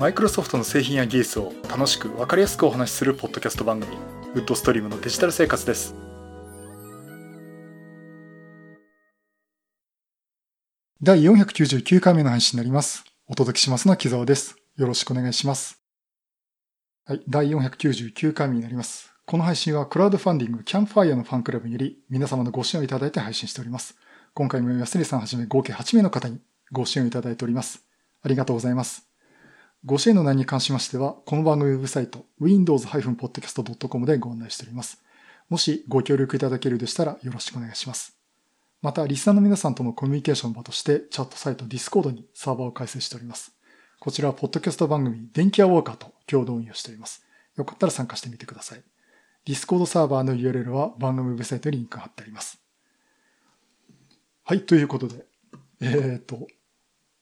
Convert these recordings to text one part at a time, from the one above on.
マイクロソフトの製品や技術を楽しく分かりやすくお話しするポッドキャスト番組ウッドストリームのデジタル生活です。第499回目の配信になります。お届けしますのは木澤です。よろしくお願いします。はい第499回目になります。この配信はクラウドファンディングキャンプファイアのファンクラブにより皆様のご支援をいただいて配信しております。今回も安根さんはじめ合計8名の方にご支援をいただいております。ありがとうございます。ご支援の内容に関しましては、この番組ウェブサイト、windows-podcast.com でご案内しております。もしご協力いただけるでしたらよろしくお願いします。また、リスナーの皆さんとのコミュニケーション場として、チャットサイト Discord にサーバーを開設しております。こちらは、ポッドキャスト番組、電気屋ウォーカーと共同運用しております。よかったら参加してみてください。Discord サーバーの URL は番組ウェブサイトにリンクが貼ってあります。はい、ということで、えー、っと、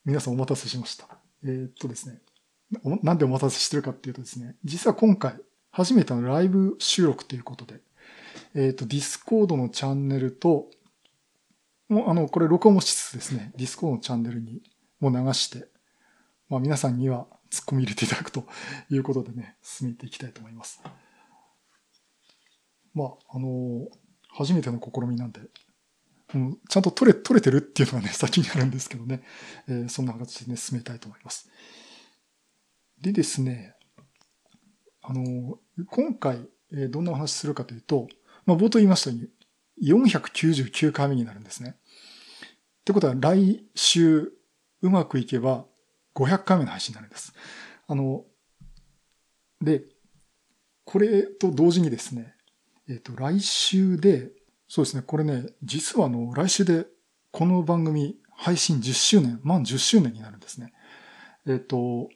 皆さんお待たせしました。えー、っとですね、なんでお待たせしてるかっていうとですね、実は今回、初めてのライブ収録ということで、えっ、ー、と、 Discord のチャンネルと、もう、あの、これ録音もしつつですね、 Discord のチャンネルにも流して、まあ皆さんには突っ込み入れていただくと いうことでね、進めていきたいと思います。まあ、あの、初めての試みなんで、うん、ちゃんと取れ、取れてるっていうのがね、先にあるんですけどね、えー、そんな形でね、進めたいと思います。でですね、あの、今回、えどんなお話するかというと、まあ、冒頭言いましたように、499回目になるんですね。ってことは、来週、うまくいけば、500回目の配信になるんです。あの、で、これと同時にですね、えっ、ー、と、来週で、そうですね、これね、実はあの、来週で、この番組、配信10周年、満10周年になるんですね。えっ、ー、と、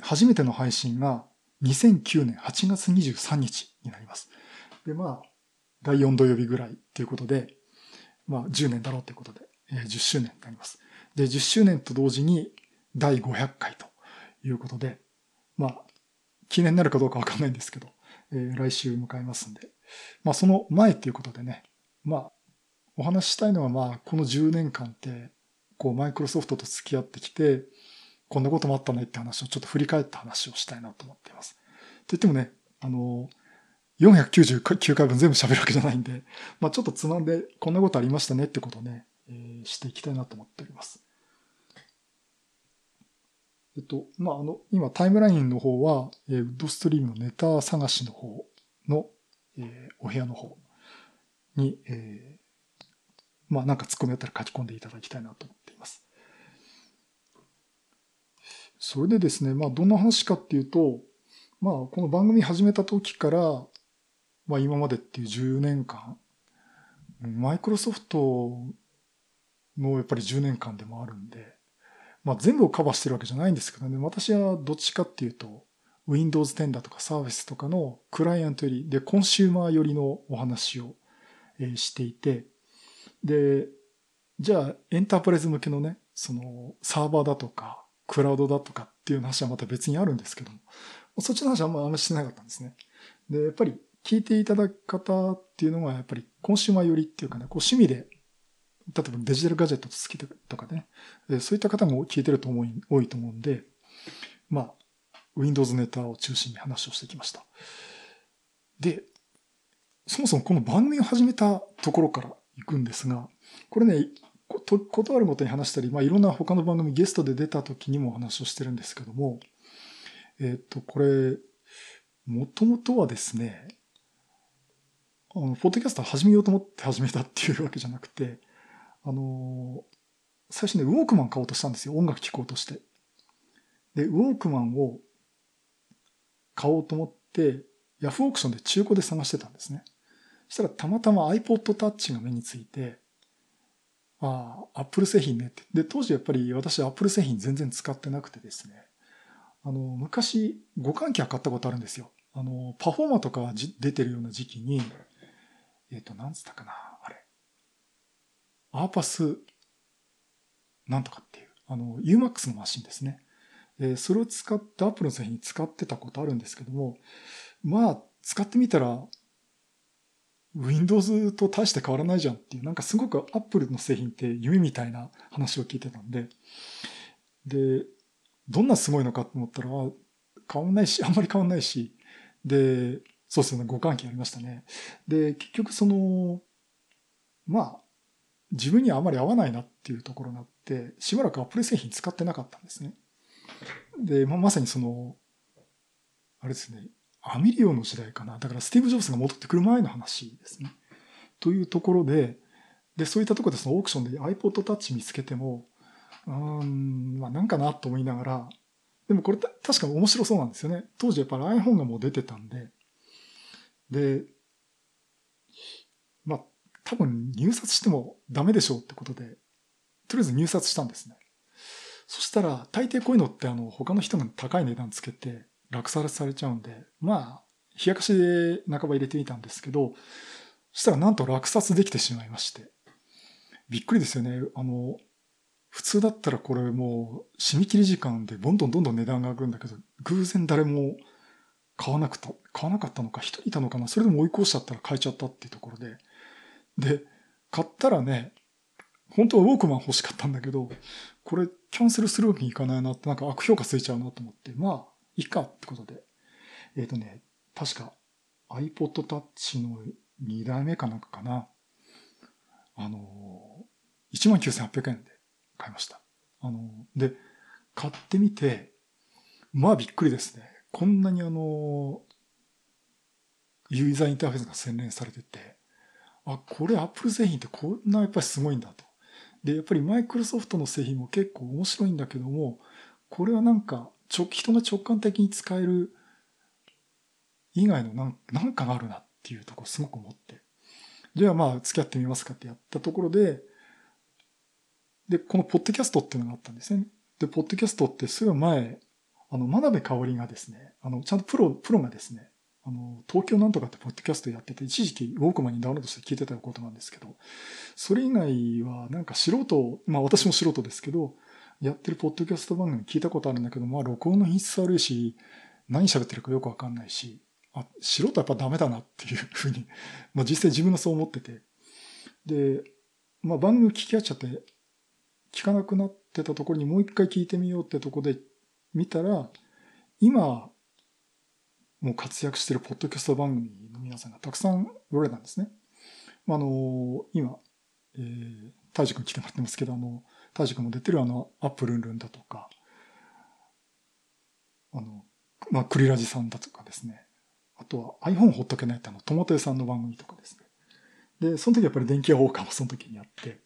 初めての配信が2009年8月23日になります。で、まあ、第4土曜日ぐらいっていうことで、まあ、10年だろうということで、えー、10周年になります。で、10周年と同時に第500回ということで、まあ、記念になるかどうかわかんないんですけど、えー、来週迎えますんで、まあ、その前っていうことでね、まあ、お話ししたいのは、まあ、この10年間って、こう、マイクロソフトと付き合ってきて、こんなこともあったねって話をちょっと振り返った話をしたいなと思っています。と言ってもね、あの、499回分全部喋るわけじゃないんで、まあちょっとつまんでこんなことありましたねってことをね、えー、していきたいなと思っております。えっと、まああの、今タイムラインの方は、えー、ウッドストリームのネタ探しの方の、えー、お部屋の方に、えー、まあなんか突っ込みあったら書き込んでいただきたいなと思っています。それでですね、まあ、どんな話かっていうと、まあ、この番組始めた時から、まあ、今までっていう10年間、マイクロソフトのやっぱり10年間でもあるんで、まあ、全部をカバーしてるわけじゃないんですけどね、私はどっちかっていうと、Windows 10だとかサービスとかのクライアントより、で、コンシューマー寄りのお話をしていて、で、じゃあ、エンタープライズ向けのね、その、サーバーだとか、クラウドだとかっていう話はまた別にあるんですけども、そっちの話はあんまあんましてなかったんですね。で、やっぱり聞いていただく方っていうのはやっぱりコンシューマー寄りっていうかね、こう趣味で、例えばデジタルガジェット好きとかね、そういった方も聞いてると思い、多いと思うんで、まあ、Windows ネタを中心に話をしてきました。で、そもそもこの番組を始めたところから行くんですが、これね、ことあるごとに話したり、まあ、いろんな他の番組ゲストで出た時にも話をしてるんですけども、えっ、と、これ、もともとはですね、あの、ポッドキャスト始めようと思って始めたっていうわけじゃなくて、あの、最初ね、ウォークマン買おうとしたんですよ。音楽聴こうとして。で、ウォークマンを買おうと思って、ヤフーオークションで中古で探してたんですね。そしたらたまたま iPod Touch が目について、ああ、アップル製品ねって。で、当時やっぱり私アップル製品全然使ってなくてですね。あの、昔、互換機は買ったことあるんですよ。あの、パフォーマーとか出てるような時期に、えっ、ー、と、なんつったかな、あれ。アーパス、なんとかっていう、あの、UMAX のマシンですね。えそれを使って、アップルの製品使ってたことあるんですけども、まあ、使ってみたら、Windows と大して変わらないじゃんっていう、なんかすごく Apple の製品って夢みたいな話を聞いてたんで、で、どんなすごいのかと思ったら、変わんないし、あんまり変わんないし、で、そうですね、互換機ありましたね。で、結局その、まあ、自分にはあまり合わないなっていうところになって、しばらくアップル製品使ってなかったんですね。で、まあ、まさにその、あれですね、アミリオの時代かな。だからスティーブ・ジョブズが戻ってくる前の話ですね。というところで、で、そういったところでそのオークションで iPod Touch 見つけても、うん、まあなんかなと思いながら、でもこれ確か面白そうなんですよね。当時やっぱり iPhone がもう出てたんで、で、まあ多分入札してもダメでしょうってことで、とりあえず入札したんですね。そしたら大抵こういうのってあの他の人が高い値段つけて落札されちゃうんで、まあ冷やかしで半ば入れてみたんですけど、そしたらなんと落札できてしまいまして。びっくりですよね。あの、普通だったらこれもう締め切り時間でどんどんどんどん値段が上がるんだけど、偶然誰も買わなくた、買わなかったのか、一人いたのかな、それでも追い越しちゃったら買えちゃったっていうところで。で、買ったらね、本当はウォークマン欲しかったんだけど、これキャンセルするわけにいかないなって、なんか悪評価ついちゃうなと思って、まあ、いいかってことで。えっ、ー、とね、確か iPod Touch の2代目かなんかかな。あの、19,800円で買いました。あの、で、買ってみて、まあびっくりですね。こんなにあの、ユーザーインターフェースが洗練されてて、あ、これアップル製品ってこんなやっぱりすごいんだと。で、やっぱりマイクロソフトの製品も結構面白いんだけども、これはなんか、人が直感的に使える以外のなんなんかがあるなっていうとこすごく思って。じゃあまあ付き合ってみますかってやったところで、で、このポッドキャストっていうのがあったんですね。で、ポッドキャストってすぐ前、あの、真鍋香織がですね、あの、ちゃんとプロ、プロがですね、あの、東京なんとかってポッドキャストやってて、一時期ウォークマンにダウンロードして聞いてたことなんですけど、それ以外はなんか素人、まあ私も素人ですけど、やってるポッドキャスト番組聞いたことあるんだけど、まあ録音の品質悪いし、何喋ってるかよくわかんないし、あ、素人やっぱダメだなっていうふうに、まあ実際自分がそう思ってて。で、まあ番組聞き合っちゃって、聞かなくなってたところにもう一回聞いてみようってとこで見たら、今、もう活躍してるポッドキャスト番組の皆さんがたくさんおられたんですね。まあ、あの、今、えー、大樹君来てもらってますけど、あの、大樹君も出てるあの、アップルンルンだとか、あの、まあ、クリラジさんだとかですね。あとは iPhone ほっとけないってあの、トマト屋さんの番組とかですね。で、その時やっぱり電気屋ウォーカーもその時にやって、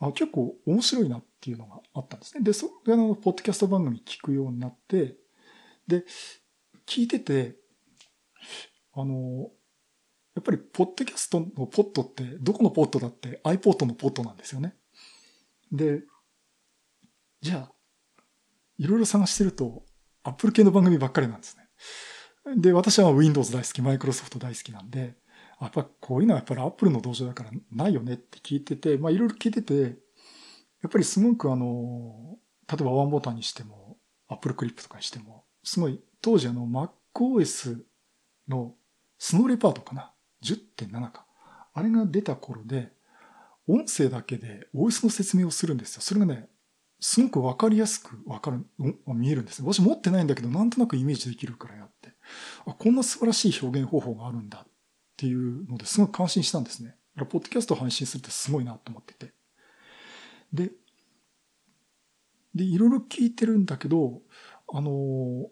あ結構面白いなっていうのがあったんですね。で、それの、ポッドキャスト番組聞くようになって、で、聞いてて、あの、やっぱりポッドキャストのポットって、どこのポットだって iPod のポットなんですよね。で、じゃあ、いろいろ探してると、Apple 系の番組ばっかりなんですね。で、私は Windows 大好き、Microsoft 大好きなんで、やっぱこういうのはやっぱり Apple の道場だからないよねって聞いてて、まあいろいろ聞いてて、やっぱりすごくあの、例えばワンボタンにしても、Apple クリップとかにしても、すごい、当時あの MacOS のスノーレパートかな ?10.7 か。あれが出た頃で、音声だけで OS の説明をするんですよ。それがね、すごくわかりやすくわかる、見えるんです私持ってないんだけど、なんとなくイメージできるからやって。あ、こんな素晴らしい表現方法があるんだっていうのですごく感心したんですね。ポッドキャストを配信するってすごいなと思ってて。で、で、いろいろ聞いてるんだけど、あの、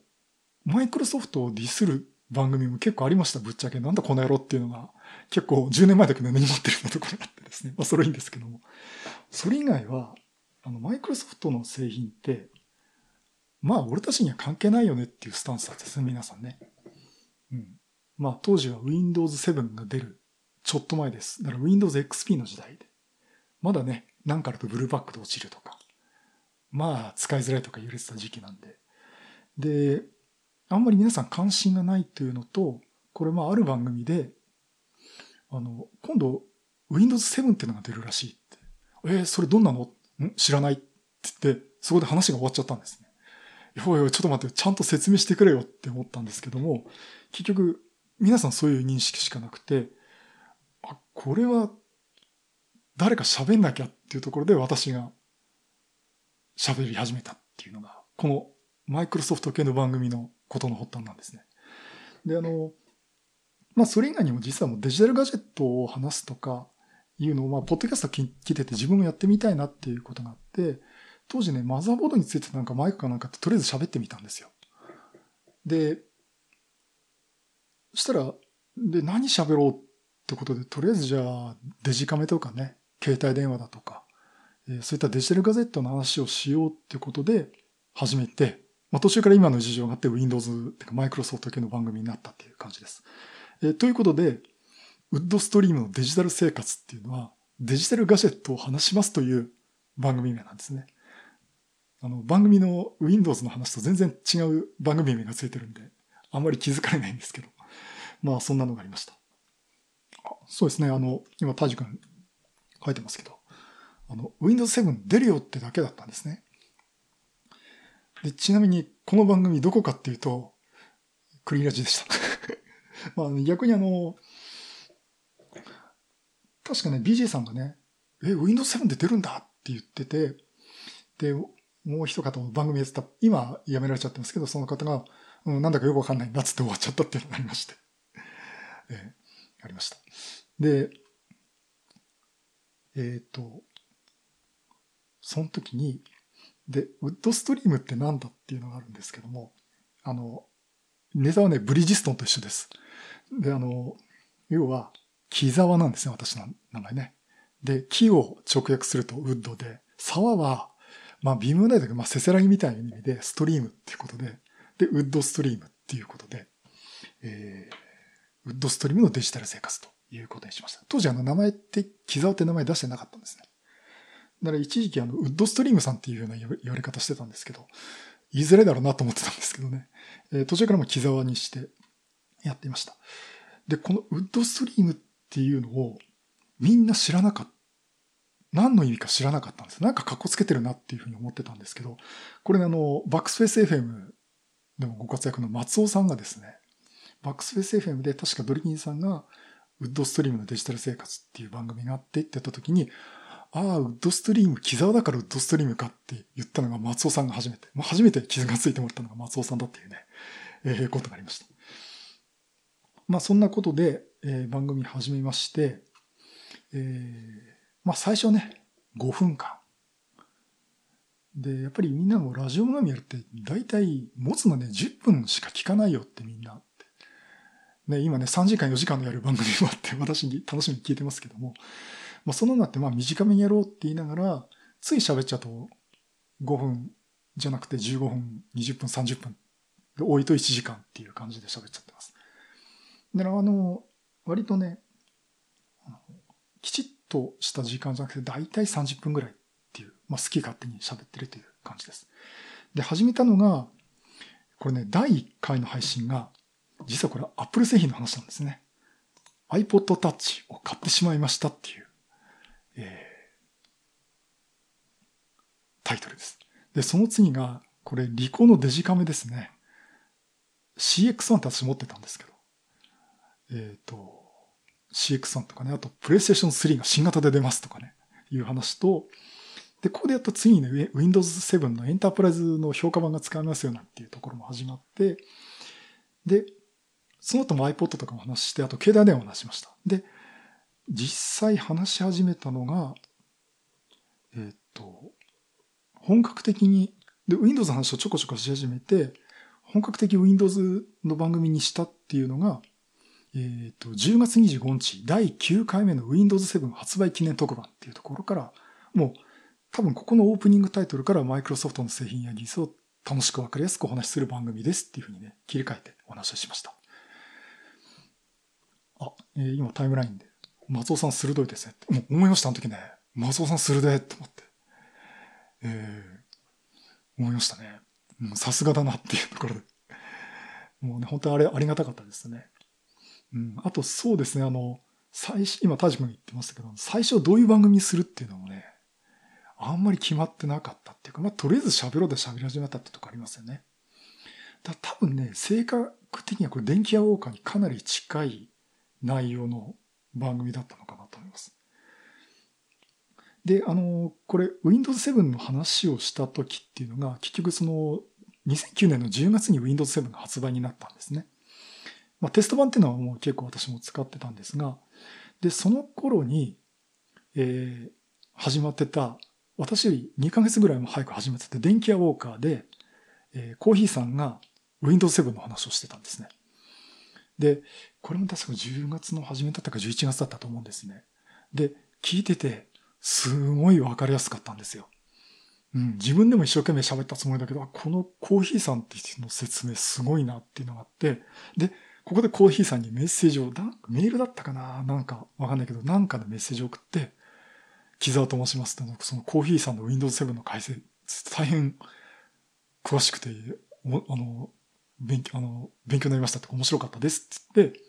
マイクロソフトをディスる番組も結構ありました、ぶっちゃけ。なんだこの野郎っていうのが、結構10年前だけど根に持ってるようなところがあってですね。まあ、それいいんですけども。それ以外は、あの、マイクロソフトの製品って、まあ、俺たちには関係ないよねっていうスタンスだったですね、皆さんね。うん。まあ当時は Windows 7が出るちょっと前です。だから Windows XP の時代で。まだね、なんかあるとブルーバックで落ちるとか。まあ使いづらいとか言われてた時期なんで。で、あんまり皆さん関心がないというのと、これまあある番組で、あの、今度 Windows 7っていうのが出るらしいって。えー、それどんなの？ん？知らないって言って、そこで話が終わっちゃったんですね。いおい、ちょっと待って、ちゃんと説明してくれよって思ったんですけども、結局、皆さんそういう認識しかなくて、あ、これは誰か喋んなきゃっていうところで私が喋り始めたっていうのが、このマイクロソフト系の番組のことの発端なんですね。で、あの、まあ、それ以外にも実はもうデジタルガジェットを話すとかいうのを、まあ、ポッドキャスト聞いてて自分もやってみたいなっていうことがあって、当時ね、マザーボードについてなんかマイクかなんかってとりあえず喋ってみたんですよ。で、そしたら、で、何喋ろうってことで、とりあえずじゃあ、デジカメとかね、携帯電話だとか、えー、そういったデジタルガジェットの話をしようってことで始めて、まあ、途中から今の事情があって Windows っていうかマイクロソフト系の番組になったっていう感じです。え、ということで、ウッドストリームのデジタル生活っていうのは、デジタルガジェットを話しますという番組名なんですね。あの、番組の Windows の話と全然違う番組名がついてるんで、あんまり気づかれないんですけど。まあ、そんなのがありました。そうですね。あの、今、タジ君書いてますけど、あの、Windows 7出るよってだけだったんですね。で、ちなみに、この番組どこかっていうと、クリーラジでした。まあ、逆にあの、確かね、BJ さんがね、え、Windows 7で出るんだって言ってて、で、もう一方番組やってた、今辞められちゃってますけど、その方が、うん、なんだかよくわかんないんだっつって終わっちゃったっていうのがありまして。えー、ありました。で、えっ、ー、と、その時に、で、ウッドストリームって何だっていうのがあるんですけども、あの、ネタはね、ブリヂストンと一緒です。で、あの、要は、木沢なんですね、私の名前ね。で、木を直訳するとウッドで、沢は、まあ微妙だけど、まあせせらぎみたいな意味で、ストリームっていうことで、で、ウッドストリームっていうことで、えー、ウッドストリームのデジタル生活ということにしました。当時あの名前って、木沢って名前出してなかったんですね。だから一時期あの、ウッドストリームさんっていうような言われ方してたんですけど、いづらいだろうなと思ってたんですけどね。えー、途中からも木沢にしてやっていました。で、このウッドストリームっていうのをみんな知らなかった。何の意味か知らなかったんです。なんか格好つけてるなっていうふうに思ってたんですけど、これね、あの、バックスフェイス FM でもご活躍の松尾さんがですね、バックスフェイス FM で確かドリキンさんが、ウッドストリームのデジタル生活っていう番組があってってやった時に、ああ、ウッドストリーム、木沢だからウッドストリームかって言ったのが松尾さんが初めて。まあ、初めて傷がついてもらったのが松尾さんだっていうね、えー、ことがありました。まあ、そんなことで、えー、番組始めまして、えー、まあ、最初ね、5分間。で、やっぱりみんなもラジオ番組やるって、大体持つのね、10分しか聞かないよってみんな。ね、今ね、3時間4時間のやる番組もあって、私に楽しみに聞いてますけども、まあ、そのなってまあ短めにやろうって言いながら、つい喋っちゃうと5分じゃなくて15分、20分、30分。多いと1時間っていう感じで喋っちゃってます。で、あの、割とね、きちっとした時間じゃなくて、だいたい30分ぐらいっていう、まあ、好き勝手に喋ってるという感じです。で、始めたのが、これね、第1回の配信が、実はこれ Apple 製品の話なんですね。iPod Touch を買ってしまいましたっていう、えー、タイトルです。で、その次が、これ、リコのデジカメですね。CX1 って私持ってたんですけど、えっ、ー、と、CX1 とかね、あと、プレイステーション3が新型で出ますとかね、いう話と、で、ここでやっと次にね、Windows 7のエンタープライズの評価版が使えますよなんていうところも始まって、で、その後も iPod とかも話して、あと携帯電話も話しました。で、実際話し始めたのが、えっ、と、本格的に、で、Windows の話をちょこちょこし始めて、本格的 Windows の番組にしたっていうのが、えっ、と、10月25日、第9回目の Windows 7発売記念特番っていうところから、もう、多分ここのオープニングタイトルからマイクロソフトの製品や技術を楽しくわかりやすくお話しする番組ですっていうふうにね、切り替えてお話をしました。あ、えー、今タイムラインで、松尾さん鋭いですねって。もう思いました、あの時ね。松尾さん鋭いって思って。えー、思いましたね。さすがだなっていうところで。もうね、本当にあれ、ありがたかったですね。うん。あと、そうですね、あの、最初、今、タジ君言ってましたけど、最初どういう番組するっていうのもね、あんまり決まってなかったっていうか、まあ、とりあえず喋ろうで喋り始めたってとこありますよね。だ多分ね、性格的にはこれ電気屋ウォーカーにかなり近い内容の番組だったのかなと思います。で、あの、これ Windows 7の話をした時っていうのが、結局その2009年の10月に Windows 7が発売になったんですね。まあ、テスト版っていうのはもう結構私も使ってたんですが、で、その頃に、えー、始まってた、私より2ヶ月ぐらいも早く始めてて、電気屋ウォーカーで、えー、コーヒーさんが Windows 7の話をしてたんですね。で、これも確か10月の初めだったか11月だったと思うんですね。で、聞いてて、すごいわかりやすかったんですよ。うん、自分でも一生懸命喋ったつもりだけど、このコーヒーさんっていうの説明すごいなっていうのがあって、で、ここでコーヒーさんにメッセージを、メールだったかな？なんかわかんないけど、なんかでメッセージを送って、木沢と申しますって、そのコーヒーさんの Windows 7の解説、大変詳しくて、あの、勉強、あの、勉強になりましたって面白かったですって言って、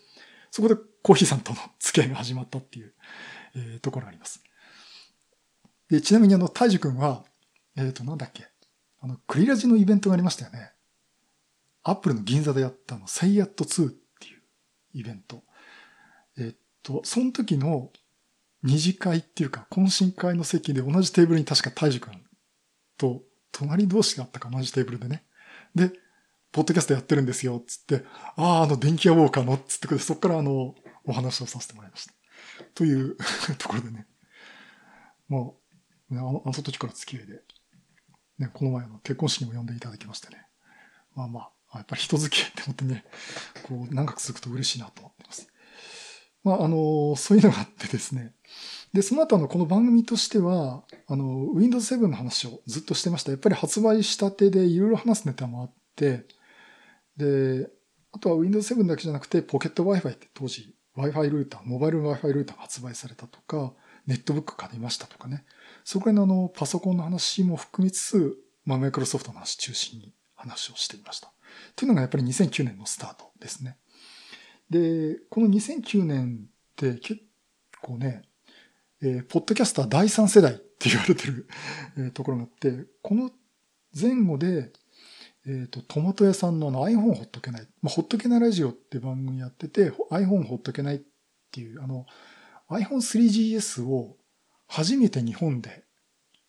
そこでコーヒーさんとの付き合いが始まったっていう、えー、ところがあります。で、ちなみにあの、大樹くんは、えっ、ー、と、なんだっけ。あの、クリラジのイベントがありましたよね。アップルの銀座でやったの、Say at 2っていうイベント。えっ、ー、と、その時の二次会っていうか、懇親会の席で同じテーブルに確か大樹くんと隣同士があったか同じテーブルでね。で、ポッドキャストやってるんですよ、つって、ああ、あの、電気屋ウォーカーの、つってそこからあの、お話をさせてもらいました。という ところでね。まあ、あの、あの時から付き合いで、ね、この前の結婚式にも呼んでいただきましてね。まあまあ、やっぱり人付き合いって思ってね、こう、長く続くと嬉しいなと思ってます。まあ、あの、そういうのがあってですね。で、その後のこの番組としては、あの、Windows 7の話をずっとしてました。やっぱり発売したてでいろいろ話すネタもあって、で、あとは Windows 7だけじゃなくて、ポケット Wi-Fi って当時 Wi-Fi ルーター、モバイル Wi-Fi ルーターが発売されたとか、ネットブック買いましたとかね。そこら辺のあの、パソコンの話も含みつつ、まあ、マイクロソフトの話中心に話をしていました。というのがやっぱり2009年のスタートですね。で、この2009年って結構ね、えー、ポッドキャスター第3世代って言われてる、ところがあって、この前後で、えっ、ー、と、トマト屋さんのの iPhone ほっとけない。まあ、ほっとけないラジオって番組やってて、iPhone ほっとけないっていう、あの、iPhone 3GS を初めて日本で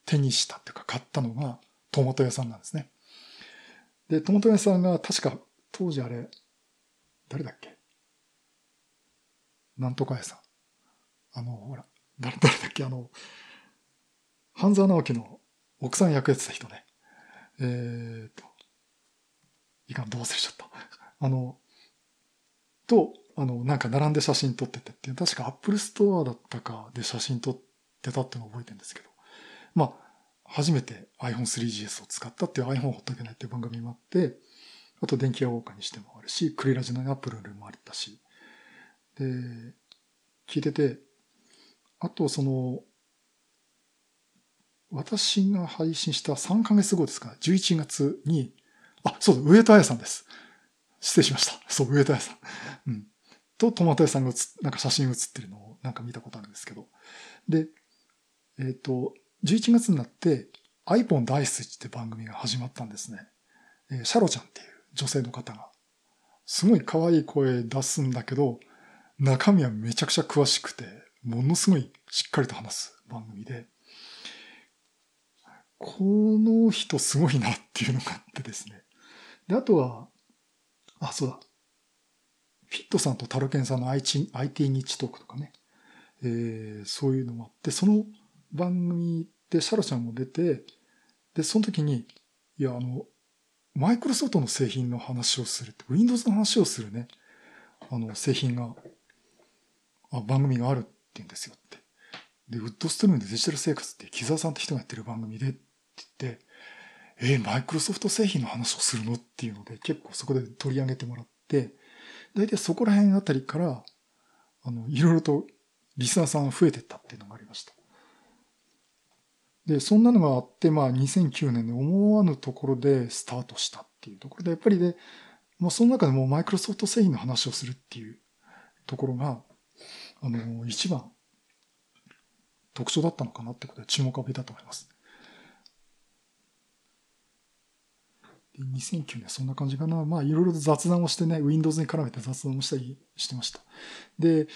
手にしたっていうか買ったのがトマト屋さんなんですね。で、トマト屋さんが確か当時あれ、誰だっけ？なんとか屋さん。あの、ほら、誰、だっけ？あの、半沢直樹の奥さん役やってた人ね。えーと、いかん、どう忘れちゃった。あの、と、あの、なんか並んで写真撮っててっていう、確かアップルストアだったかで写真撮ってたっていうのを覚えてるんですけど、まあ、初めて iPhone3GS を使ったっていう iPhone ほっとけないっていう番組もあって、あと電気屋ウォーカーにしてもあるし、クリラジのアップルルもあったし、で、聞いてて、あとその、私が配信した3ヶ月後ですか、11月に、あ、そう、上戸彩さんです。失礼しました。そう、上戸彩さん。うん。と、トマト屋さんが写なんか写真写ってるのをなんか見たことあるんですけど。で、えっ、ー、と、11月になって iPhone 大好きって番組が始まったんですね。えー、シャロちゃんっていう女性の方が。すごい可愛い声出すんだけど、中身はめちゃくちゃ詳しくて、ものすごいしっかりと話す番組で、この人すごいなっていうのがあってですね。で、あとは、あ、そうだ。フィットさんとタルケンさんの IT, IT 日トークとかね。えー、そういうのもあって、その番組でシャロちゃんも出て、で、その時に、いや、あの、マイクロソフトの製品の話をするって、Windows の話をするね、あの、製品が、あ、番組があるって言うんですよって。で、ウッドストリームでデジタル生活って木沢さんって人がやってる番組でって言って、えー、マイクロソフト製品の話をするの？っていうので、結構そこで取り上げてもらって、大体そこら辺あたりから、あの、いろいろとリスナーさん増えてったっていうのがありました。で、そんなのがあって、まあ2009年に思わぬところでスタートしたっていうところで、やっぱりで、もうその中でもマイクロソフト製品の話をするっていうところが、あの、一番特徴だったのかなってことで注目を浴びたと思います。2009年そんな感じかな。まあいろいろと雑談をしてね、Windows に絡めて雑談をしたりしてました。で、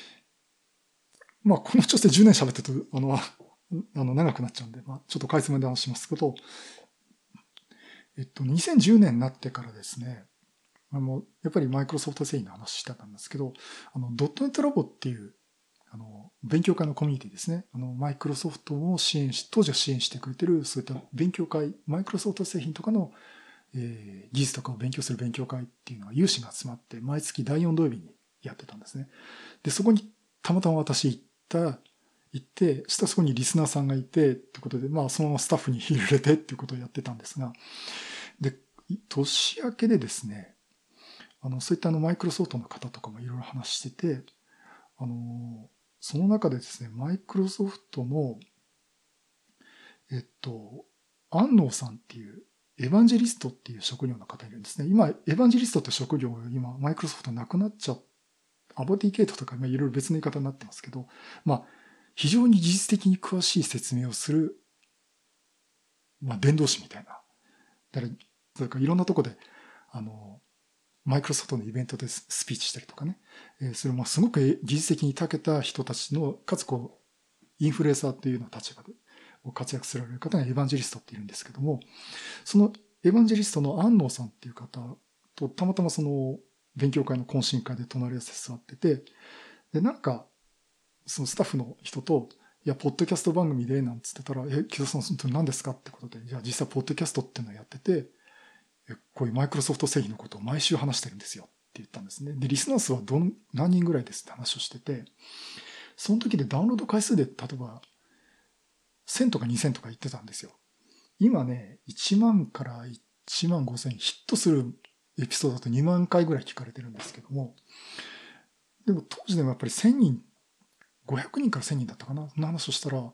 まあこの調子で10年喋ってると、あの、あの長くなっちゃうんで、まあちょっと回数まで話しますけど、えっと、2010年になってからですね、あの、やっぱりマイクロソフト製品の話してたんですけど、あの、ドットネットラボっていう、あの、勉強会のコミュニティですね。あの、マイクロソフトを支援し、当時は支援してくれてる、そういった勉強会、マイクロソフト製品とかの、えー、技術とかを勉強する勉強会っていうのは有志が集まって、毎月第4土曜日にやってたんですね。で、そこにたまたま私行った、行って、したらそこにリスナーさんがいて、ってことで、まあそのままスタッフに入れてっていうことをやってたんですが、で、年明けでですね、あの、そういったあの、マイクロソフトの方とかもいろいろ話してて、あの、その中でですね、マイクロソフトの、えっと、安納さんっていう、エヴァンジェリストっていう職業の方いるんですね。今、エヴァンジェリストって職業が今、マイクロソフトなくなっちゃっアボティケートとか、まあ、いろいろ別の言い方になってますけど、まあ、非常に技術的に詳しい説明をする、まあ、伝道師みたいな。だから、それからいろんなとこで、あの、マイクロソフトのイベントでスピーチしたりとかね。えー、それもすごく技術的に長けた人たちの、かつこう、インフルエンサーっていうような立場で活躍される方がエヴァンジェリストっているんですけども、そのエヴァンジェリストの安納さんっていう方とたまたまその勉強会の懇親会で隣り合わせ座ってて、で、なんか、そのスタッフの人と、いや、ポッドキャスト番組で、なんつってたら、え、木田さん、何ですかってことで、じゃあ実際ポッドキャストっていうのをやってて、こういうマイクロソフト製品のことを毎週話してるんですよって言ったんですね。で、リスナー数はどん、何人ぐらいですって話をしてて、その時でダウンロード回数で、例えば、1000とか2000とか言ってたんですよ。今ね、1万から1万5000ヒットするエピソードだと2万回ぐらい聞かれてるんですけども、でも当時でもやっぱり1000人、500人から1000人だったかな、その話をしたら、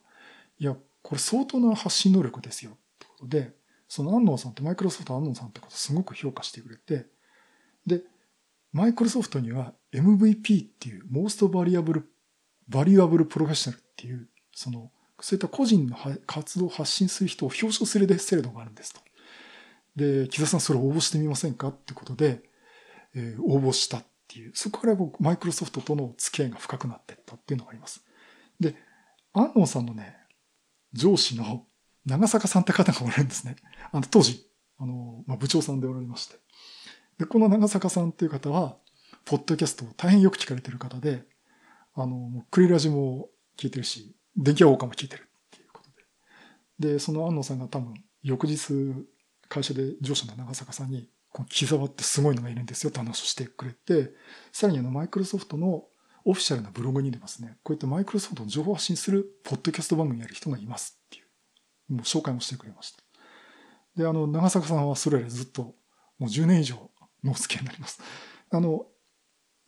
いや、これ相当な発信能力ですよ。ってことで、その安納さんってマイクロソフト安納さんってことすごく評価してくれて、で、マイクロソフトには MVP っていう、モーストバリアブル、バリュアブルプロフェッショナルっていう、その、そういった個人の活動を発信する人を表彰する制度があるんですと。で、木田さんそれ応募してみませんかってことで、えー、応募したっていう、そこから僕、マイクロソフトとの付き合いが深くなっていったっていうのがあります。で、安納さんのね、上司の長坂さんって方がおられるんですね。あの、当時、あの、まあ、部長さんでおられまして。で、この長坂さんっていう方は、ポッドキャストを大変よく聞かれてる方で、あの、クリラジも聞いてるし、電気屋ウォーカーも聞いてるっていうことで。で、その安野さんが多分、翌日、会社で上司の長坂さんに、この木沢ってすごいのがいるんですよって話をしてくれて、さらにあのマイクロソフトのオフィシャルなブログにでますね、こういったマイクロソフトの情報発信するポッドキャスト番組やる人がいますっていう、もう紹介もしてくれました。で、あの、長坂さんはそれよりずっと、もう10年以上のお付き合いになります。あの、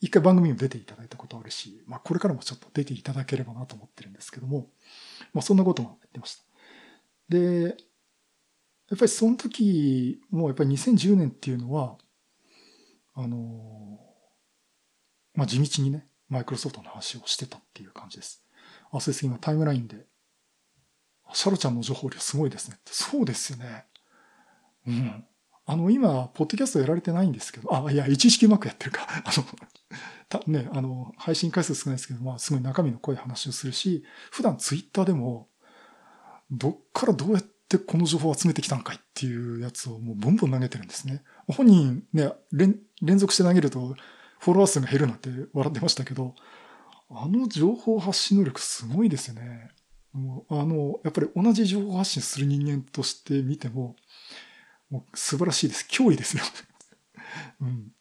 一回番組にも出ていただいたことあるし、まあこれからもちょっと出ていただければなと思ってるんですけども、まあそんなことも言ってました。で、やっぱりその時もやっぱり2010年っていうのは、あの、まあ、地道にね、マイクロソフトの話をしてたっていう感じです。あ、そうです。今タイムラインで、シャロちゃんの情報量すごいですねって。そうですよね。うん。あの、今、ポッドキャストやられてないんですけど、あ、いや、119マークやってるか。あの、たね、あの、配信回数少ないですけど、まあ、すごい中身の濃い話をするし、普段ツイッターでも、どっからどうやってこの情報を集めてきたんかいっていうやつをもうボンボン投げてるんですね。本人ね、連連続して投げるとフォロワー数が減るなんて笑ってましたけど、あの情報発信能力すごいですよね。もうあの、やっぱり同じ情報発信する人間として見ても、もう素晴らしいです。脅威ですよ。うん。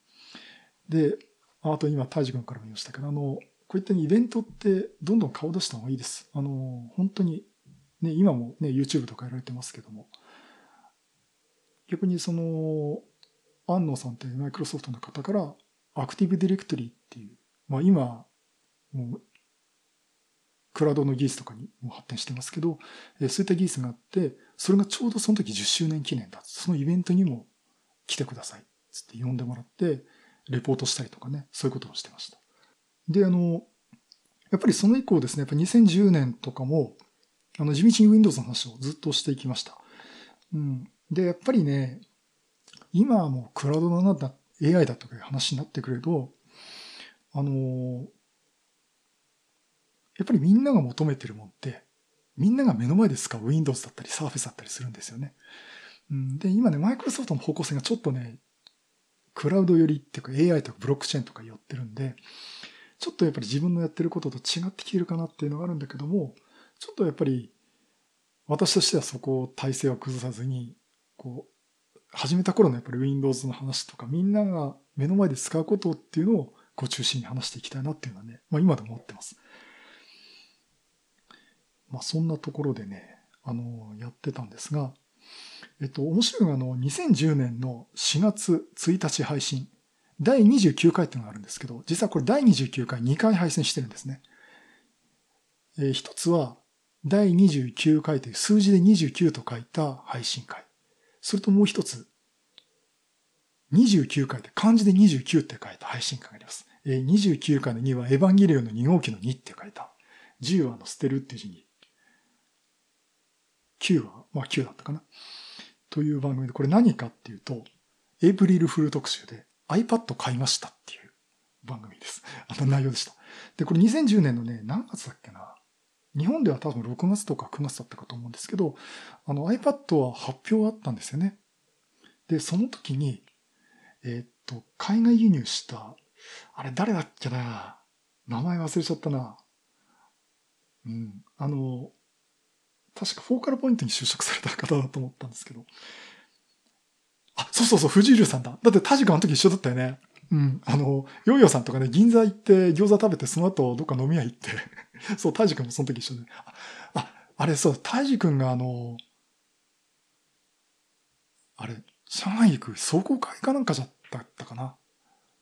で、あと今、大治君からも言いましたけど、あの、こういったイベントってどんどん顔出した方がいいです。あの、本当にね、今もね、YouTube とかやられてますけども、逆にその、安野さんってマイクロソフトの方から、アクティブディレクトリーっていう、まあ今、もう、クラウドの技術とかにも発展してますけど、そういった技術があって、それがちょうどその時10周年記念だ。そのイベントにも来てください。つって呼んでもらって、レポートしたりとかね、そういうことをしてました。で、あの、やっぱりその以降ですね、やっぱ2010年とかも、あの、地道に Windows の話をずっとしていきました。うん。で、やっぱりね、今はもうクラウドのなんだ、AI だとかいう話になってくると、あのやっぱりみんなが求めてるもんって、みんなが目の前で使う Windows だったり Surface だったりするんですよね。うん、で、今ね、マイクロソフトの方向性がちょっとね、クラウド寄りっていうか AI とかブロックチェーンとか寄ってるんで、ちょっとやっぱり自分のやってることと違ってきてるかなっていうのがあるんだけども、ちょっとやっぱり私としてはそこを体制を崩さずに、こう、始めた頃のやっぱり Windows の話とか、みんなが目の前で使うことっていうのをこう中心に話していきたいなっていうのはね、まあ今でも思ってます。まあそんなところでね、あの、やってたんですが、えっと、面白いのがあの、2010年の4月1日配信、第29回っていうのがあるんですけど、実はこれ第29回2回配信してるんですね。えー、一つは、第29回という数字で29と書いた配信会。それともう一つ、29回で漢字で29って書いた配信会があります。えー、29回の2はエヴァンゲリオンの2号機の2って書いた。10はの捨てるっていう字に、9は、まあ9だったかな。という番組で、これ何かっていうと、エイプリルフル特集で iPad 買いましたっていう番組です。あの内容でした。で、これ2010年のね、何月だっけな。日本では多分6月とか9月だったかと思うんですけど、あの iPad は発表あったんですよね。で、その時に、えー、っと、海外輸入した、あれ誰だっけな名前忘れちゃったな。うん。あの、確かフォーカルポイントに就職された方だと思ったんですけど。あ、そうそうそう、藤井流さんだ。だってタジ君あの時一緒だったよね。うん。あの、ヨーヨーさんとかね、銀座行って餃子食べて、その後どっか飲み屋行って そう、タイジ君もその時一緒で。あ、ああれそう、タイジ君があの、あれ、上海行く壮行会かなんかじゃったかな。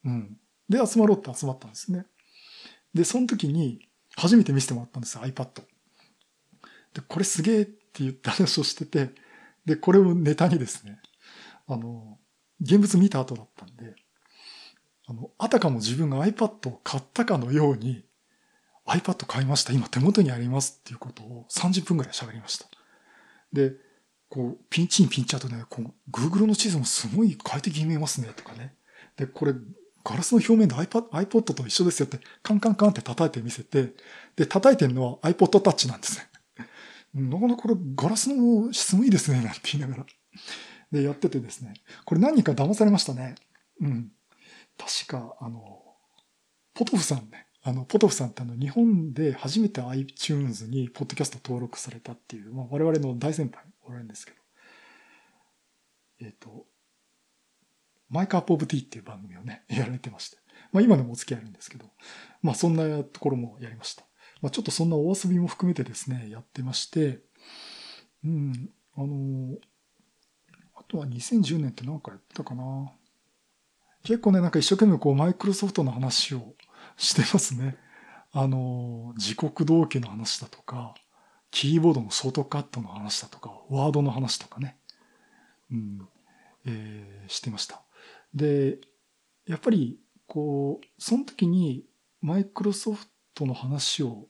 うん。で、集まろうって集まったんですね。で、その時に初めて見せてもらったんですよ、iPad。で、これすげえって言った話をしてて、で、これをネタにですね、あの、現物見た後だったんで、あの、あたかも自分が iPad を買ったかのように、iPad 買いました。今手元にありますっていうことを30分くらい喋りました。で、こう、ピンチにピンチあとね、こう、Google の地図もすごい快適に見えますね、とかね。で、これ、ガラスの表面で iPad, iPod と一緒ですよって、カンカンカンって叩いて見せて、で、叩いてるのは iPod Touch なんですね。なかなかこれガラスの質もいいですね、なんて言いながら。で、やっててですね。これ何人か騙されましたね。うん。確か、あの、ポトフさんね。あの、ポトフさんってあの、日本で初めて iTunes にポッドキャスト登録されたっていう、まあ、我々の大先輩おられるんですけど。えっ、ー、と、マイクアップオブティーっていう番組をね、やられてまして。まあ今でもお付き合いあるんですけど、まあそんなところもやりました。まあ、ちょっとそんなお遊びも含めてですね、やってまして、うん、あの、あとは2010年って何かやってたかな。結構ね、なんか一生懸命こう、マイクロソフトの話をしてますね。あの、時刻同期の話だとか、キーボードのショートカットの話だとか、ワードの話とかね。うん、えー、してました。で、やっぱり、こう、その時に、マイクロソフトトの話を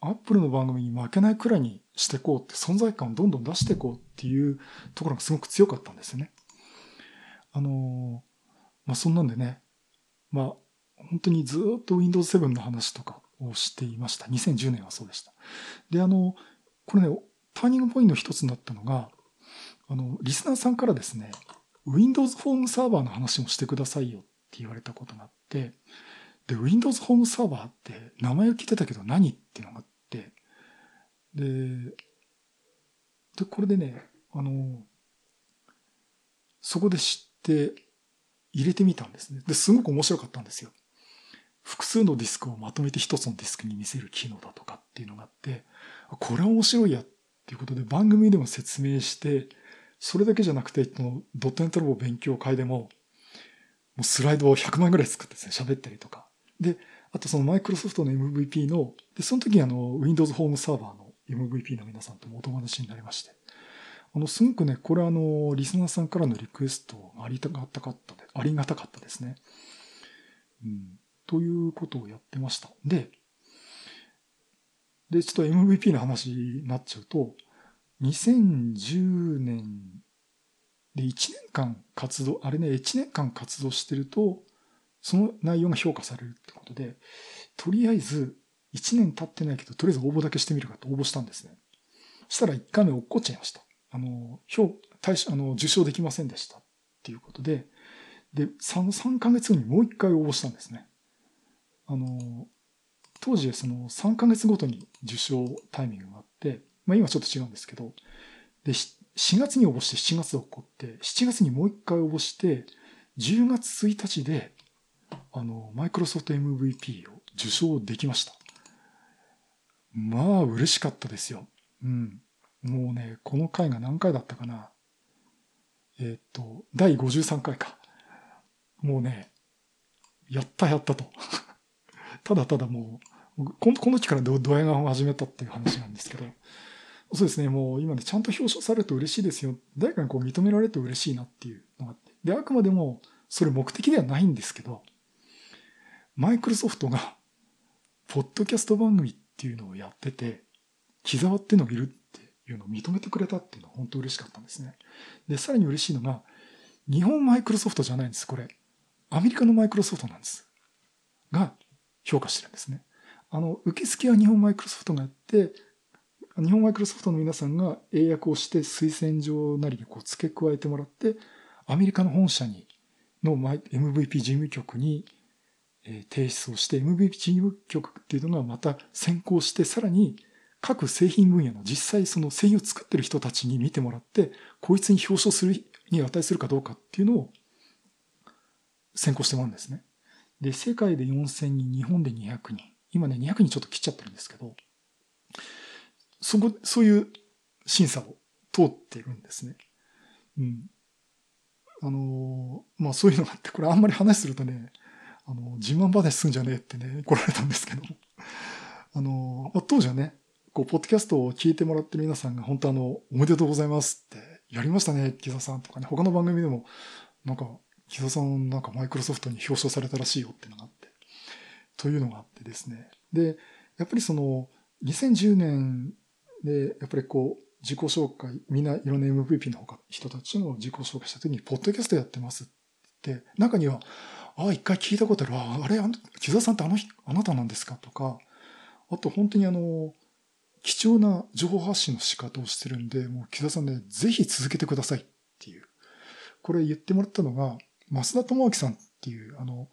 アップルの番組に負けないくらいにしていこうって存在感をどんどん出していこうっていうところがすごく強かったんですよね。あのまあ、そんなんでね、まあ、本当にずっと Windows 7の話とかをしていました。2010年はそうでした。で、あの、これね、ターニングポイントの一つになったのが、あの、リスナーさんからですね、Windows ホームサーバーの話もしてくださいよって言われたことがあって、で、Windows ホームサーバーって名前を聞いてたけど何っていうのがあって、で、で、これでね、あの、そこで知って入れてみたんですね。で、すごく面白かったんですよ。複数のディスクをまとめて一つのディスクに見せる機能だとかっていうのがあって、これは面白いやっていうことで番組でも説明して、それだけじゃなくて、ドットネットロボ勉強会でも、もうスライドを100万ぐらい作ってですね、喋ったりとか、で、あとそのマイクロソフトの MVP の、で、その時にあの、Windows ホームサーバーの MVP の皆さんともお友達になりまして、あの、すごくね、これあの、リスナーさんからのリクエストありがたかったで、ありがたかったですね。うん。ということをやってました。で、で、ちょっと MVP の話になっちゃうと、2010年で1年間活動、あれね、1年間活動してると、その内容が評価されるってことで、とりあえず1年経ってないけど、とりあえず応募だけしてみるかと応募したんですね。したら1回目落っこっちゃいました。あの、評、対あの、受賞できませんでしたっていうことで、で、3、3ヶ月後にもう一回応募したんですね。あの、当時その3ヶ月ごとに受賞タイミングがあって、まあ今ちょっと違うんですけど、で、4月に応募して7月で起こって、7月にもう一回応募して、10月1日で、あの、マイクロソフト MVP を受賞できました。まあ、嬉しかったですよ。うん。もうね、この回が何回だったかな。えっ、と、第53回か。もうね、やったやったと。ただただもう、この期からドヤ顔を始めたっていう話なんですけど、そうですね、もう今ね、ちゃんと表彰されると嬉しいですよ。誰かにこう認められると嬉しいなっていうのがあって。で、あくまでも、それ目的ではないんですけど、マイクロソフトが、ポッドキャスト番組っていうのをやってて、木沢っていうのがいるっていうのを認めてくれたっていうのは本当嬉しかったんですね。で、さらに嬉しいのが、日本マイクロソフトじゃないんです、これ。アメリカのマイクロソフトなんです。が、評価してるんですね。あの、受付は日本マイクロソフトがやって、日本マイクロソフトの皆さんが英訳をして推薦状なりにこう付け加えてもらって、アメリカの本社に、の MVP 事務局にえ提出をして、MVP 事務局っていうのがまた先行して、さらに各製品分野の実際その製品を作ってる人たちに見てもらって、こいつに表彰するに値するかどうかっていうのを先行してもらうんですね。で、世界で4000人、日本で200人。今ね、200人ちょっと切っちゃってるんですけど、そこ、そういう審査を通ってるんですね。うん。あの、まあそういうのがあって、これあんまり話するとね、あの、自慢話すんじゃねえってね、怒られたんですけど、あの、まあ、当時はね、こう、ポッドキャストを聞いてもらってる皆さんが、本当あの、おめでとうございますって、やりましたね、木田さんとかね、他の番組でも、なんか、木田さんなんかマイクロソフトに表彰されたらしいよってのがあって、というのがあってですね。で、やっぱりその、2010年で、やっぱりこう、自己紹介、みんないろんな MVP の人たちの自己紹介した時に、ポッドキャストやってますって、中には、ああ、一回聞いたことある。ああ、れ、あの、木澤さんってあの、あなたなんですか？とか、あと本当にあの、貴重な情報発信の仕方をしてるんで、もう木澤さんね、ぜひ続けてくださいっていう。これ言ってもらったのが、増田智明さんっていう、あの、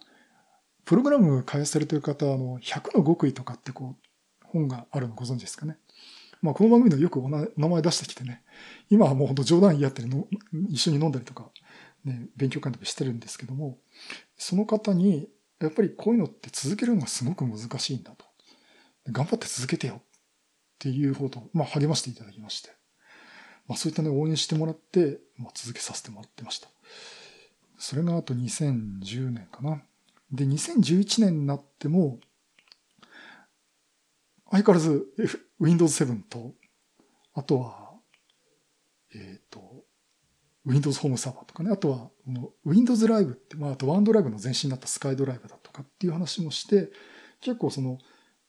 プログラム開発されてる方、あの、100の極意とかってこう、本があるのご存知ですかね？まあ、この番組でよくお名前出してきてね、今はもう本当冗談言い合ったりの、一緒に飲んだりとか、ね、勉強会とかしてるんですけども、その方に、やっぱりこういうのって続けるのがすごく難しいんだと。頑張って続けてよっていうほど、まあ、励ましていただきまして。まあ、そういったね、応援してもらって、まあ、続けさせてもらってました。それがあと2010年かな。で、2011年になっても、相変わらず Windows 7と、あとは、えっ、ー、と、Windows ホームサーバーとかね、あとは、Windows Live って、まあ、あと OneDrive の前身になった SkyDrive だとかっていう話もして、結構その、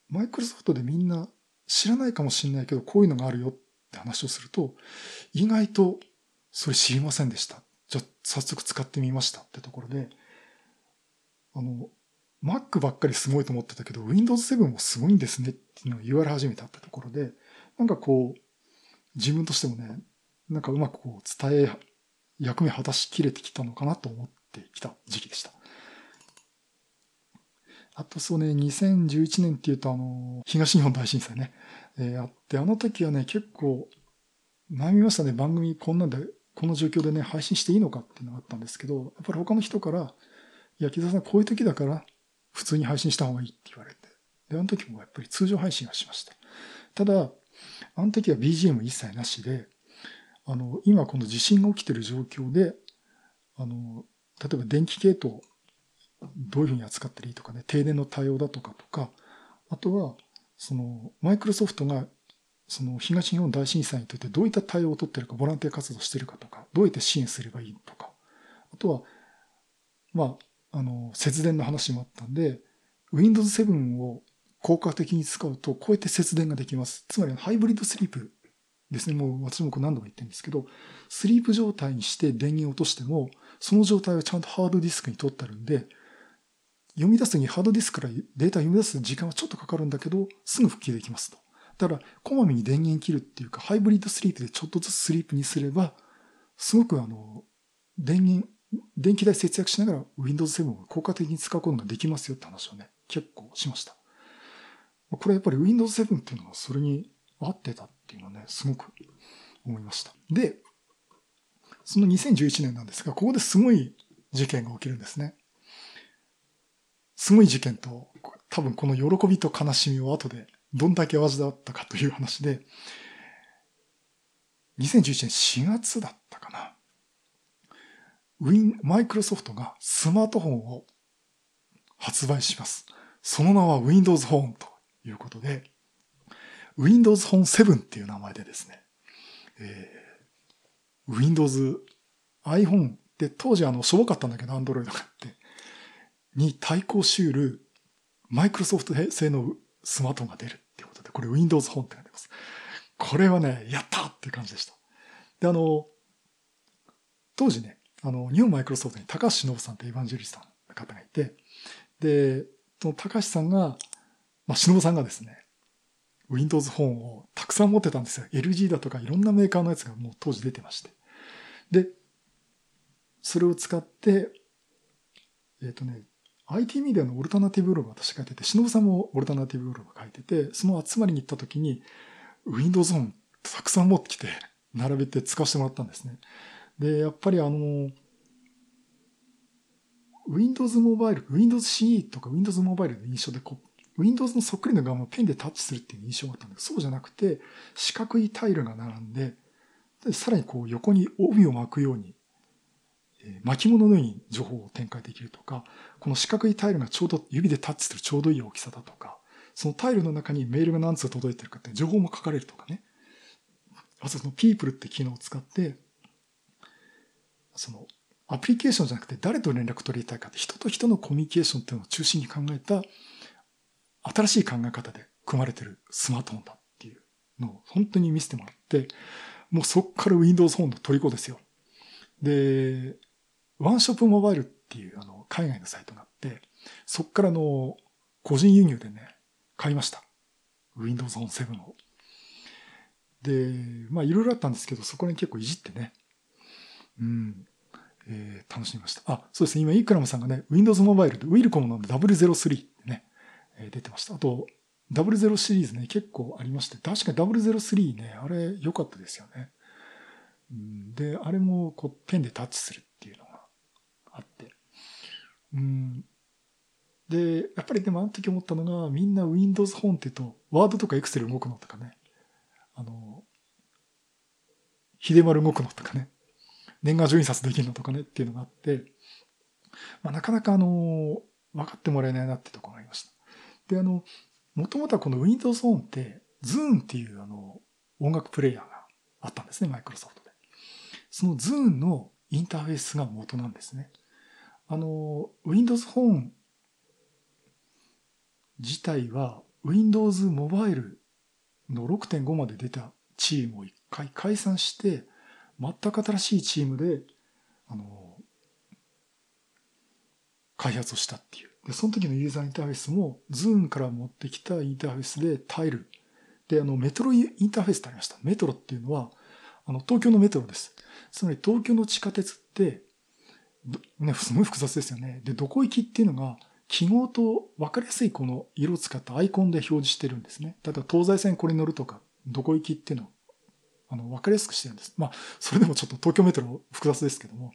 マイクロソフトでみんな知らないかもしれないけど、こういうのがあるよって話をすると、意外とそれ知りませんでした。じゃあ、早速使ってみましたってところで、あの、Mac ばっかりすごいと思ってたけど、Windows 7もすごいんですねっていうのを言われ始めたってところで、なんかこう、自分としてもね、なんかうまくこう伝え役目果たしきれてきたのかなと思ってきた時期でした。あとそうね、2011年っていうとあの、東日本大震災ね、えー、あって、あの時はね、結構悩みましたね。番組こんなんで、この状況でね、配信していいのかっていうのがあったんですけど、やっぱり他の人から、いや、木田さんこういう時だから普通に配信した方がいいって言われて。で、あの時もやっぱり通常配信はしました。ただ、あの時は BGM 一切なしで、あの、今この地震が起きてる状況で、あの、例えば電気系統、どういうふうに扱ったらいいとかね、停電の対応だとかとか、あとは、その、マイクロソフトが、その東日本大震災にとってどういった対応を取ってるか、ボランティア活動してるかとか、どうやって支援すればいいとか、あとは、まあ、あの、節電の話もあったんで、Windows 7を効果的に使うと、こうやって節電ができます。つまり、ハイブリッドスリープですね。もう私も何度も言ってるんですけど、スリープ状態にして電源を落としても、その状態はちゃんとハードディスクに取ってあるんで、読み出すにハードディスクからデータを読み出す時間はちょっとかかるんだけど、すぐ復帰できますと。だから、こまめに電源切るっていうか、ハイブリッドスリープでちょっとずつスリープにすれば、すごくあの、電源、電気代節約しながら Windows 7を効果的に使うことができますよって話をね、結構しました。これやっぱり Windows 7っていうのはそれに合ってたっていうのはね、すごく思いました。で、その2011年なんですが、ここですごい事件が起きるんですね。すごい事件と、多分この喜びと悲しみを後でどんだけ味わったかという話で、2011年4月だったかな。ウィン、マイクロソフトがスマートフォンを発売します。その名は Windows Phone ということで、Windows Phone 7っていう名前でですね、えー、Windows、iPhone で当時あの、しょぼかったんだけど、Android があって、に対抗しうるマイクロソフト製のスマートフォンが出るっていうことで、これ Windows Phone って書いてます。これはね、やったっていう感じでした。で、あの、当時ね、あの、日本マイクロソフトに高橋忍さんってエヴァンジェリストの方がいて、で、その高橋さんが、まあ、忍さんがですね、Windows フォンをたくさん持ってたんですよ。LG だとかいろんなメーカーのやつがもう当時出てまして。で、それを使って、えっ、ー、とね、IT メディアのオルタナティブブログ私書いてて、忍さんもオルタナティブブログ書いてて、その集まりに行った時に、Windows フォンたくさん持ってきて、並べて使わせてもらったんですね。で、やっぱりあの、Windows モバイル、Windows CE とか Windows モバイルの印象でこう、Windows のそっくりの画面をペンでタッチするっていう印象があったんだけど、そうじゃなくて、四角いタイルが並んで、でさらにこう横に帯を巻くように、えー、巻物のように情報を展開できるとか、この四角いタイルがちょうど指でタッチするちょうどいい大きさだとか、そのタイルの中にメールが何通届いてるかって情報も書かれるとかね。あとその people って機能を使って、そのアプリケーションじゃなくて誰と連絡取りたいかって人と人のコミュニケーションっていうのを中心に考えた新しい考え方で組まれてるスマートフォンだっていうのを本当に見せてもらって、もうそっから Windows フォンの虜ですよ。で、ワンショップモバイルっていうあの海外のサイトがあって、そっからの個人輸入でね、買いました。Windows フォン7を。で、まあいろいろあったんですけど、そこに結構いじってね。うん。えー、楽しみました。あ、そうですね。今、イクラムさんがね、Windows モバイルでウィルコムの003ってね、出てました。あと、00シリーズね、結構ありまして、確かに003ね、あれ良かったですよね。で、あれもこうペンでタッチするっていうのがあって。うん、で、やっぱりでもあの時思ったのが、みんな Windows 本って言うと、ワードとか Excel 動くのとかね、あの、秀丸動くのとかね、年賀状印刷できるのとかねっていうのがあって、まあ、なかなかあの、分かってもらえないなってところがありました。で、あの、もともとはこの Windows Phone って、Zoom っていうあの、音楽プレイヤーがあったんですね、マイクロソフトで。その Zoom のインターフェースが元なんですね。あの、Windows Phone 自体は Windows モバイルの6.5まで出たチームを一回解散して、全く新しいチームで、あの、開発をしたっていう。で、その時のユーザーインターフェースも、 Zuneから持ってきたインターフェースでタイル。で、あの、メトロインターフェースってありました。メトロっていうのは、あの、東京のメトロです。つまり東京の地下鉄って、ね、すごい複雑ですよね。で、どこ行きっていうのが、記号と分かりやすいこの色を使ったアイコンで表示してるんですね。例えば東西線これに乗るとか、どこ行きっていうのを、あの、分かりやすくしてるんです。まあ、それでもちょっと東京メトロ複雑ですけども。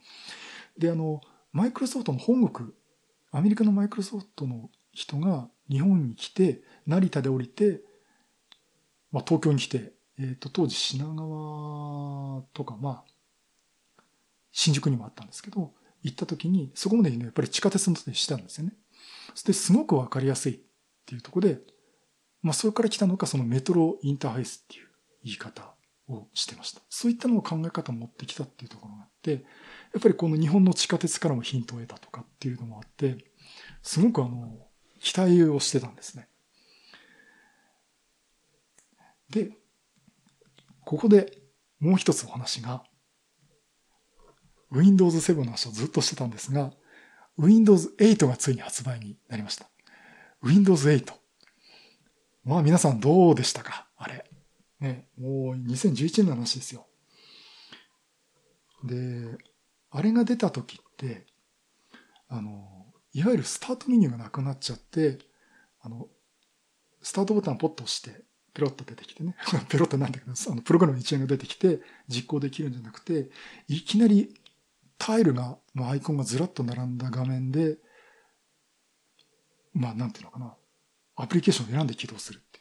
で、あの、マイクロソフトの本国、アメリカのマイクロソフトの人が日本に来て、成田で降りて、まあ、東京に来て、えっ、ー、と、当時品川とか、まあ、新宿にもあったんですけど、行った時に、そこまでね、やっぱり地下鉄のでしたんですよね。そしてすごくわかりやすいっていうとこで、まあそれから来たのがそのメトロインターフェースっていう言い方をしてました。そういったのを考え方を持ってきたっていうところがあって、やっぱりこの日本の地下鉄からもヒントを得たとかっていうのもあって、すごくあの、期待をしてたんですね。で、ここでもう一つお話が、Windows 7の話をずっとしてたんですが、Windows 8がついに発売になりました。Windows 8。まあ皆さんどうでしたか？あれ。ね、もう2011年の話ですよ。で、あれが出た時って、あの、いわゆるスタートメニューがなくなっちゃって、あの、スタートボタンをポッと押して、ペロッと出てきてね。ペロッとなんだけど、あの、プログラムの一覧が出てきて、実行できるんじゃなくて、いきなりタイルが、のアイコンがずらっと並んだ画面で、まあ、なんていうのかな。アプリケーションを選んで起動するって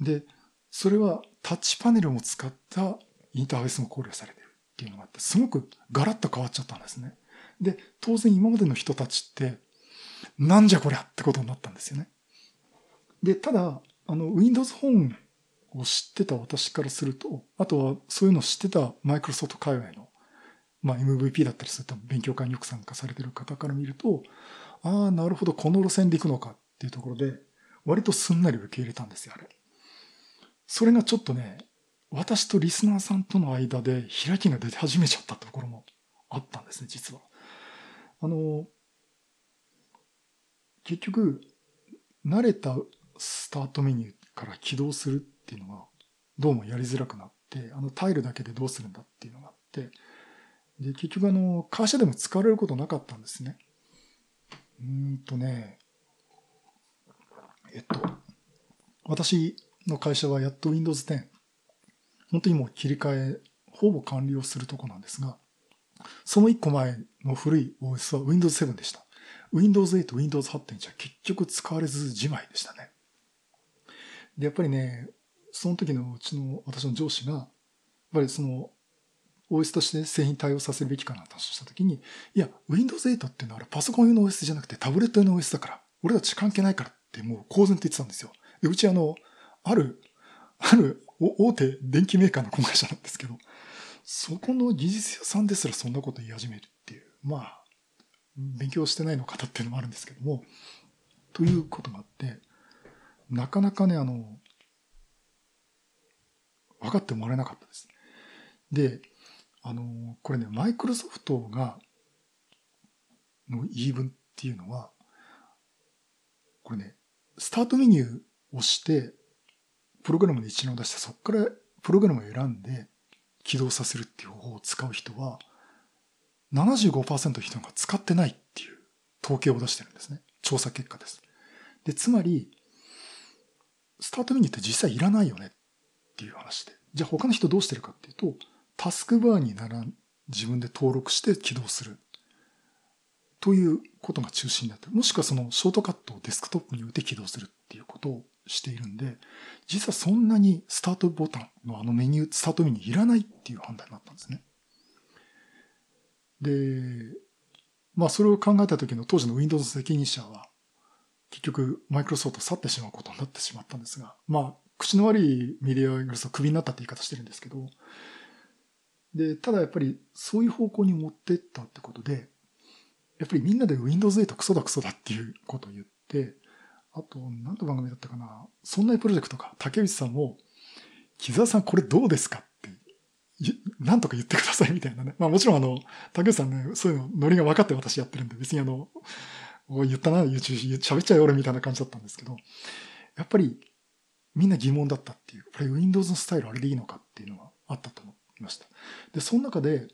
で、それはタッチパネルを使ったインターフェースも考慮されてるっていうのがあって、すごくガラッと変わっちゃったんですね。で、当然今までの人たちって、なんじゃこりゃってことになったんですよね。で、ただ、あの、Windows 本を知ってた私からすると、あとはそういうのを知ってたマイクロソフト界隈の、まあ MVP だったりすると勉強会によく参加されてる方から見ると、ああ、なるほど、この路線で行くのかっていうところで、割とすんなり受け入れたんですよ、あれ。それがちょっとね、私とリスナーさんとの間で開きが出て始めちゃったところもあったんですね、実は。あの、結局、慣れたスタートメニューから起動するっていうのが、どうもやりづらくなって、あのタイルだけでどうするんだっていうのがあって、で、結局あの、会社でも使われることなかったんですね。うんとね、えっと、私の会社はやっと Windows 10、本当にもう切り替え、ほぼ完了するとこなんですが、その一個前の古い OS は Windows 7でした。Windows 8、Windows 8.1は結局使われずじまいでしたね。で、やっぱりね、その時のうちの私の上司が、やっぱりその OS として製品対応させるべきかなと話した時に、いや、Windows 8っていうのはあれパソコン用の OS じゃなくてタブレット用の OS だから、俺たち関係ないからってもう公然と言ってたんですよ。で、うちあの、ある、ある大手電機メーカーの子会社なんですけど、そこの技術屋さんですらそんなこと言い始めるっていう、まあ、勉強してないの方っていうのもあるんですけども、ということがあって、なかなかね、あの、分かってもらえなかったです。で、あの、これね、マイクロソフトが、の言い分っていうのは、これね、スタートメニューをして、プログラムの一覧を出して、そこからプログラムを選んで起動させるっていう方法を使う人は、75%の人が使ってないっていう統計を出してるんですね。調査結果です。で、つまり、スタートメニューって実際いらないよねっていう話で。じゃあ他の人どうしてるかっていうと、タスクバーになら自分で登録して起動する。ということが中心になってる。もしくはそのショートカットをデスクトップに置いて起動するっていうことをしているんで、実はそんなにスタートボタンのあのメニュー、スタートメニューいらないっていう判断になったんですね。で、まあそれを考えた時の当時の Windows 責任者は、結局マイクロソフト去ってしまうことになってしまったんですが、まあ口の悪いメディアがクビになったって言い方してるんですけど、で、ただやっぱりそういう方向に持ってったってことで、やっぱりみんなで Windows 8クソだクソだっていうことを言って、あと、何の番組だったかな、そんなプロジェクトか、竹内さんも、木沢さんこれどうですかって、なんとか言ってくださいみたいなね。まあもちろんあの、竹内さんね、そういうの、ノリが分かって私やってるんで、別にあの、言ったな、y o u t u b 喋っちゃうよ俺みたいな感じだったんですけど、やっぱりみんな疑問だったっていう、これ Windows のスタイルあれでいいのかっていうのがあったと思いました。で、その中で、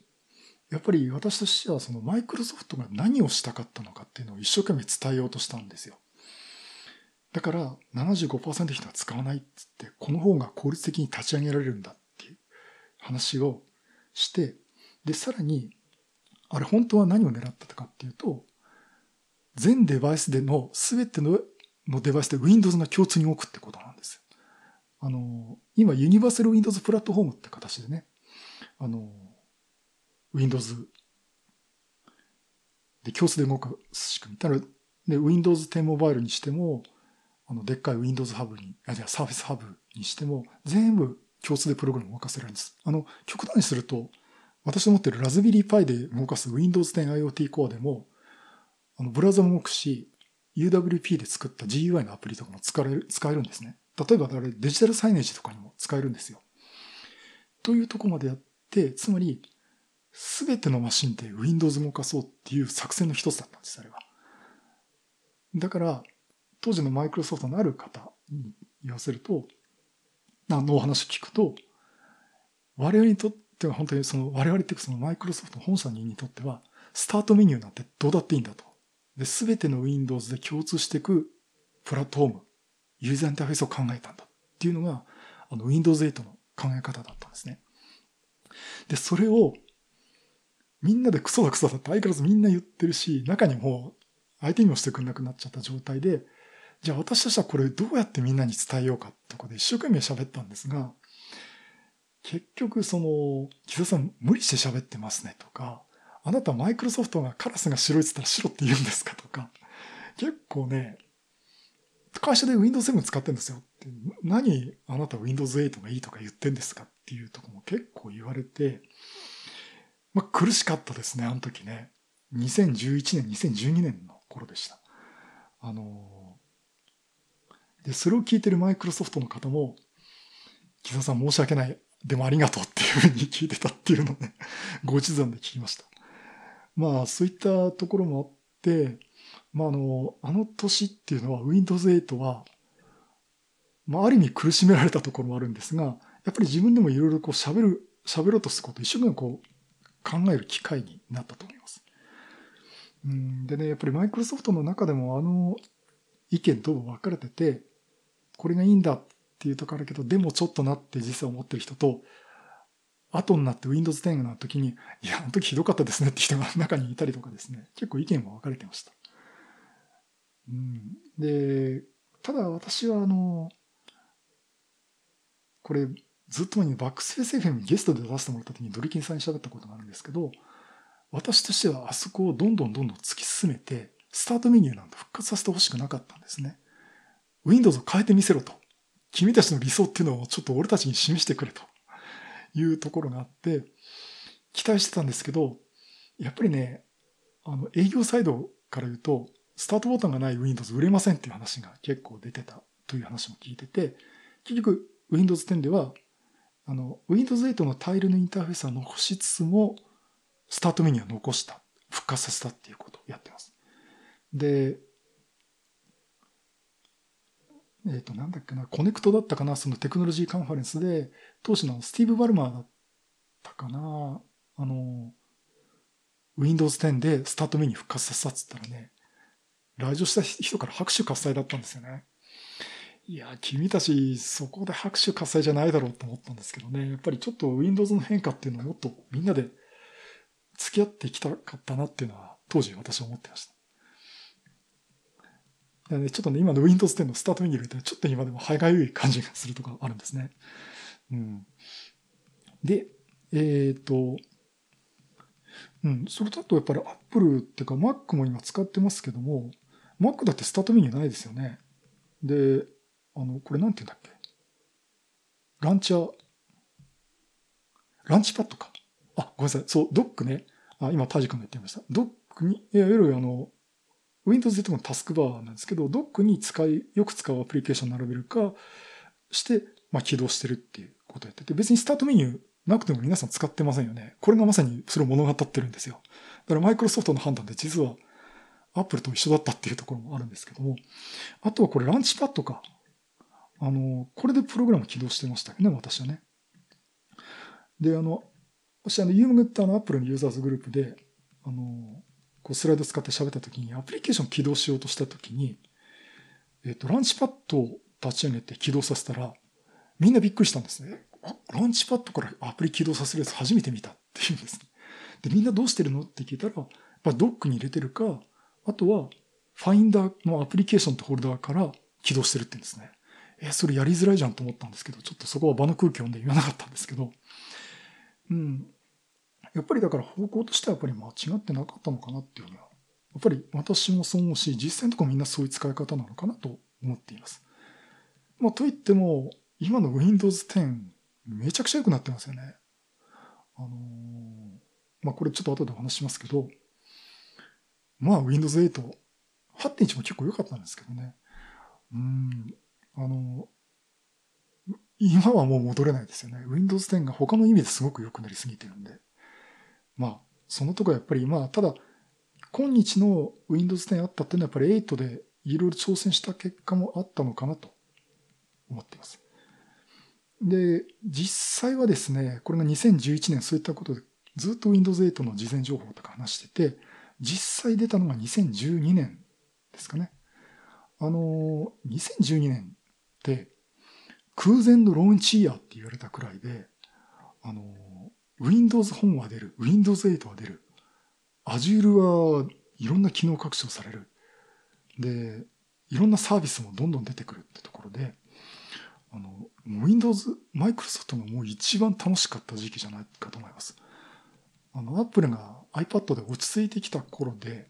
やっぱり私としてはそのマイクロソフトが何をしたかったのかっていうのを一生懸命伝えようとしたんですよ。だから75%の人は使わないっつって、この方が効率的に立ち上げられるんだっていう話をして、で、さらに、あれ本当は何を狙ってたかっていうと、全デバイスでの全てのデバイスで Windows が共通に動くってことなんですあの、今ユニバーサル Windows プラットフォームって形でね、あの、Windows で共通で動く仕組み。ただ、で、Windows 10モバイルにしても、あの、でっかい Windows ハブに、あ、じゃあ Surface ハブにしても、全部共通でプログラムを動かせるんです。あの、極端にすると、私の持ってるラズベリーパイで動かす Windows 10 IoT コアでも、あの、ブラウザも動くし、UWP で作った GUI のアプリとかも使える、使えるんですね。例えば、あれデジタルサイネージとかにも使えるんですよ。というとこまでやって、つまり、すべてのマシンで Windows 動かそうっていう作戦の一つだったんです、あれは。だから、当時のマイクロソフトのある方に言わせると、あのお話を聞くと、我々にとっては本当にその我々っていうかそのマイクロソフト本社にとっては、スタートメニューなんてどうだっていいんだと。で、すべての Windows で共通していくプラットフォーム、ユーザーインターフェースを考えたんだっていうのが、あの Windows 8の考え方だったんですね。で、それをみんなでクソだクソだって相変わらずみんな言ってるし、中にも相手にもしてくれなくなっちゃった状態で、じゃあ私としてはこれどうやってみんなに伝えようかってことで一生懸命喋ったんですが、結局その、木田さん無理して喋ってますねとか、あなたマイクロソフトがカラスが白いって言ったら白って言うんですか？とか、結構ね、会社で Windows 7使ってるんですよって、何？あなた Windows 8がいいとか言ってんですか？っていうとこも結構言われて、まあ苦しかったですね、あの時ね。2011年、2012年の頃でした。あので、それを聞いてるマイクロソフトの方も、木澤さん申し訳ない。でもありがとうっていうふうに聞いてたっていうのをね、ご一段で聞きました。まあ、そういったところもあって、まあ、あの、あの年っていうのは Windows 8は、まあ、ある意味苦しめられたところもあるんですが、やっぱり自分でもいろいろこう喋る、喋ろうとすること、一生懸命こう考える機会になったと思います。うんでね、やっぱりマイクロソフトの中でもあの意見と分かれてて、これがいいんだっていうとこあるけど、でもちょっとなって実際思ってる人と、後になって Windows 10の時に、いや、あの時ひどかったですねって人が中にいたりとかですね、結構意見も分かれてました。うん、で、ただ私はあの、これずっと前にバックスペース FM にゲストで出してもらった時にドリキンさんに喋ったことがあるんですけど、私としてはあそこをどんどんどんどん突き進めて、スタートメニューなんて復活させてほしくなかったんですね。Windows を変えてみせろと。君たちの理想っていうのをちょっと俺たちに示してくれというところがあって、期待してたんですけど、やっぱりね、あの、営業サイドから言うと、スタートボタンがない Windows 売れませんっていう話が結構出てたという話も聞いてて、結局 Windows 10では、あの、Windows 8のタイルのインターフェースは残しつつも、スタートメニューを残した、復活させたっていうことをやってます。で、えっ、ー、と、なんだっけな、コネクトだったかな、そのテクノロジーカンファレンスで、当時のスティーブ・バルマーだったかな、あの、Windows 10でスタートメニュー復活させたっつったらね、来場した人から拍手喝采だったんですよね。いや、君たちそこで拍手喝采じゃないだろうと思ったんですけどね、やっぱりちょっと Windows の変化っていうのをもっとみんなで付き合っていきたかったなっていうのは当時私は思ってました。ちょっとね、今の Windows 10のスタートメニュー入れて、ちょっと今でも歯がゆい感じがするとかあるんですね。うん。で、えっ、ー、と、うん、それだとやっぱり Apple っていうか Mac も今使ってますけども、Mac だってスタートメニューないですよね。で、あの、これなんて言うんだっけ？ランチャー、ランチパッドか。あ、ごめんなさい。そう、ドックね。あ、今、タジ君が言ってました。ドックに、いわゆるあの、Windows で言ってもタスクバーなんですけど、ドックに使い、よく使うアプリケーション並べるかして、まあ、起動してるっていうことをやってて、別にスタートメニューなくても皆さん使ってませんよね。これがまさにそれを物語ってるんですよ。だからマイクロソフトの判断で実はアップルと一緒だったっていうところもあるんですけども、あとはこれ Launchpadか。あの、これでプログラム起動してましたよね、私はね。で、あの、私あの、ユームグってあの、アップルのユーザーズグループで、あの、こうスライド使って喋った時に、アプリケーション起動しようとした時に、えっ、と、 Launchpadを立ち上げて起動させたら、みんなびっくりしたんですね。あ、ランチパッドからアプリ起動させるやつ初めて見たっていうんですね。で、みんなどうしてるのって聞いたら、やっぱドックに入れてるか、あとは、ファインダーのアプリケーションとホルダーから起動してるって言うんですね。え、それやりづらいじゃんと思ったんですけど、ちょっとそこは場の空気読んで言わなかったんですけど、うん。やっぱりだから方向としてはやっぱり間違ってなかったのかなっていうのは、やっぱり私もそう思うし、実際のとこみんなそういう使い方なのかなと思っています。まあ、といっても、今の Windows 10、めちゃくちゃ良くなってますよね。あのー、まあ、これちょっと後でお話しますけど、まあ、Windows 8、8.1も結構良かったんですけどね。うん、あのー、今はもう戻れないですよね。Windows 10が他の意味ですごく良くなりすぎてるんで。まあ、そのとこやっぱり、まあ、ただ、今日の Windows 10あったっていうのはやっぱり8でいろいろ挑戦した結果もあったのかなと思っています。で、実際はですね、これが2011年そういったことでずっと Windows 8の事前情報とか話してて、実際出たのが2012年ですかね。あの、2012年って空前のローンチイヤーって言われたくらいで、あの、Windows 本は出る、Windows 8は出る、Azure はいろんな機能拡張される。で、いろんなサービスもどんどん出てくるってところで、あの、Windows、Microsoft がもう一番楽しかった時期じゃないかと思います。あの、Apple が iPad で落ち着いてきた頃で、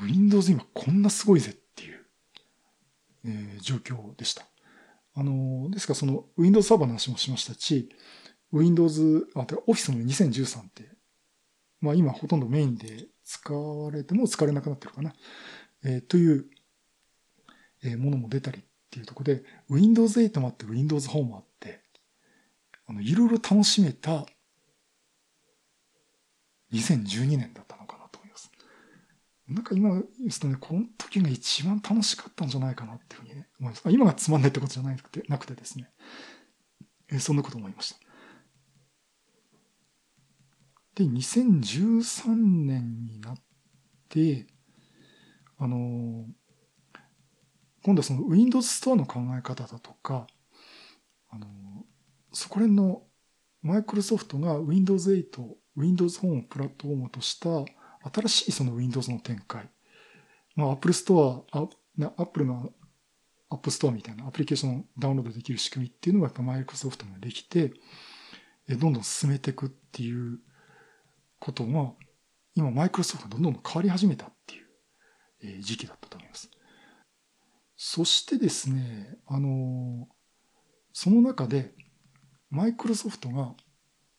Windows 今こんなすごいぜっていう、えー、状況でした。あの、ですからその Windows サーバーの話もしましたし、Windows、あ、Office の2013って、まあ今ほとんどメインで使われても使われなくなってるかな。えー、という、えー、ものも出たりっていうところで、Windows 8もあって Windows Home もあって、あの、いろいろ楽しめた2012年だったのかなと思います。なんか今言うとね、この時が一番楽しかったんじゃないかなっていうふうにね、思います。今がつまんないってことじゃなくて、なくてですね。えー、そんなこと思いました。で、2013年になって、あの、今度はその Windows Store の考え方だとか、あの、そこら辺のマイクロソフトが Windows 8、Windows Phone をプラットフォームとした新しいその Windows の展開。まあ Apple Store、Apple の App Store みたいなアプリケーションをダウンロードできる仕組みっていうのがやっぱマイクロソフトができて、どんどん進めていくっていうことが、今マイクロソフトがどんどん変わり始めたっていう時期だったと思います。そしてですね、あの、その中で、マイクロソフトが、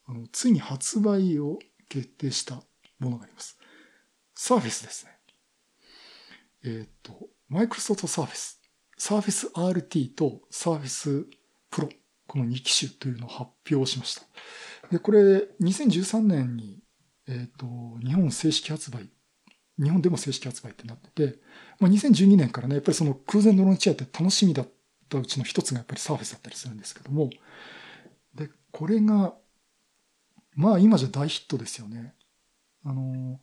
あの、ついに発売を決定したものがあります。サーフェスですね。えっ、と、マイクロソフトサーフェス。サーフェス RT とサーフェスプロ。この2機種というのを発表しました。で、これ、2013年にえっ、ー、と、日本正式発売、日本でも正式発売ってなってて、まあ、2012年からね、やっぱりその空前のロンチアって楽しみだったうちの一つがやっぱりサーフェスだったりするんですけども、で、これが、まあ今じゃ大ヒットですよね。あの、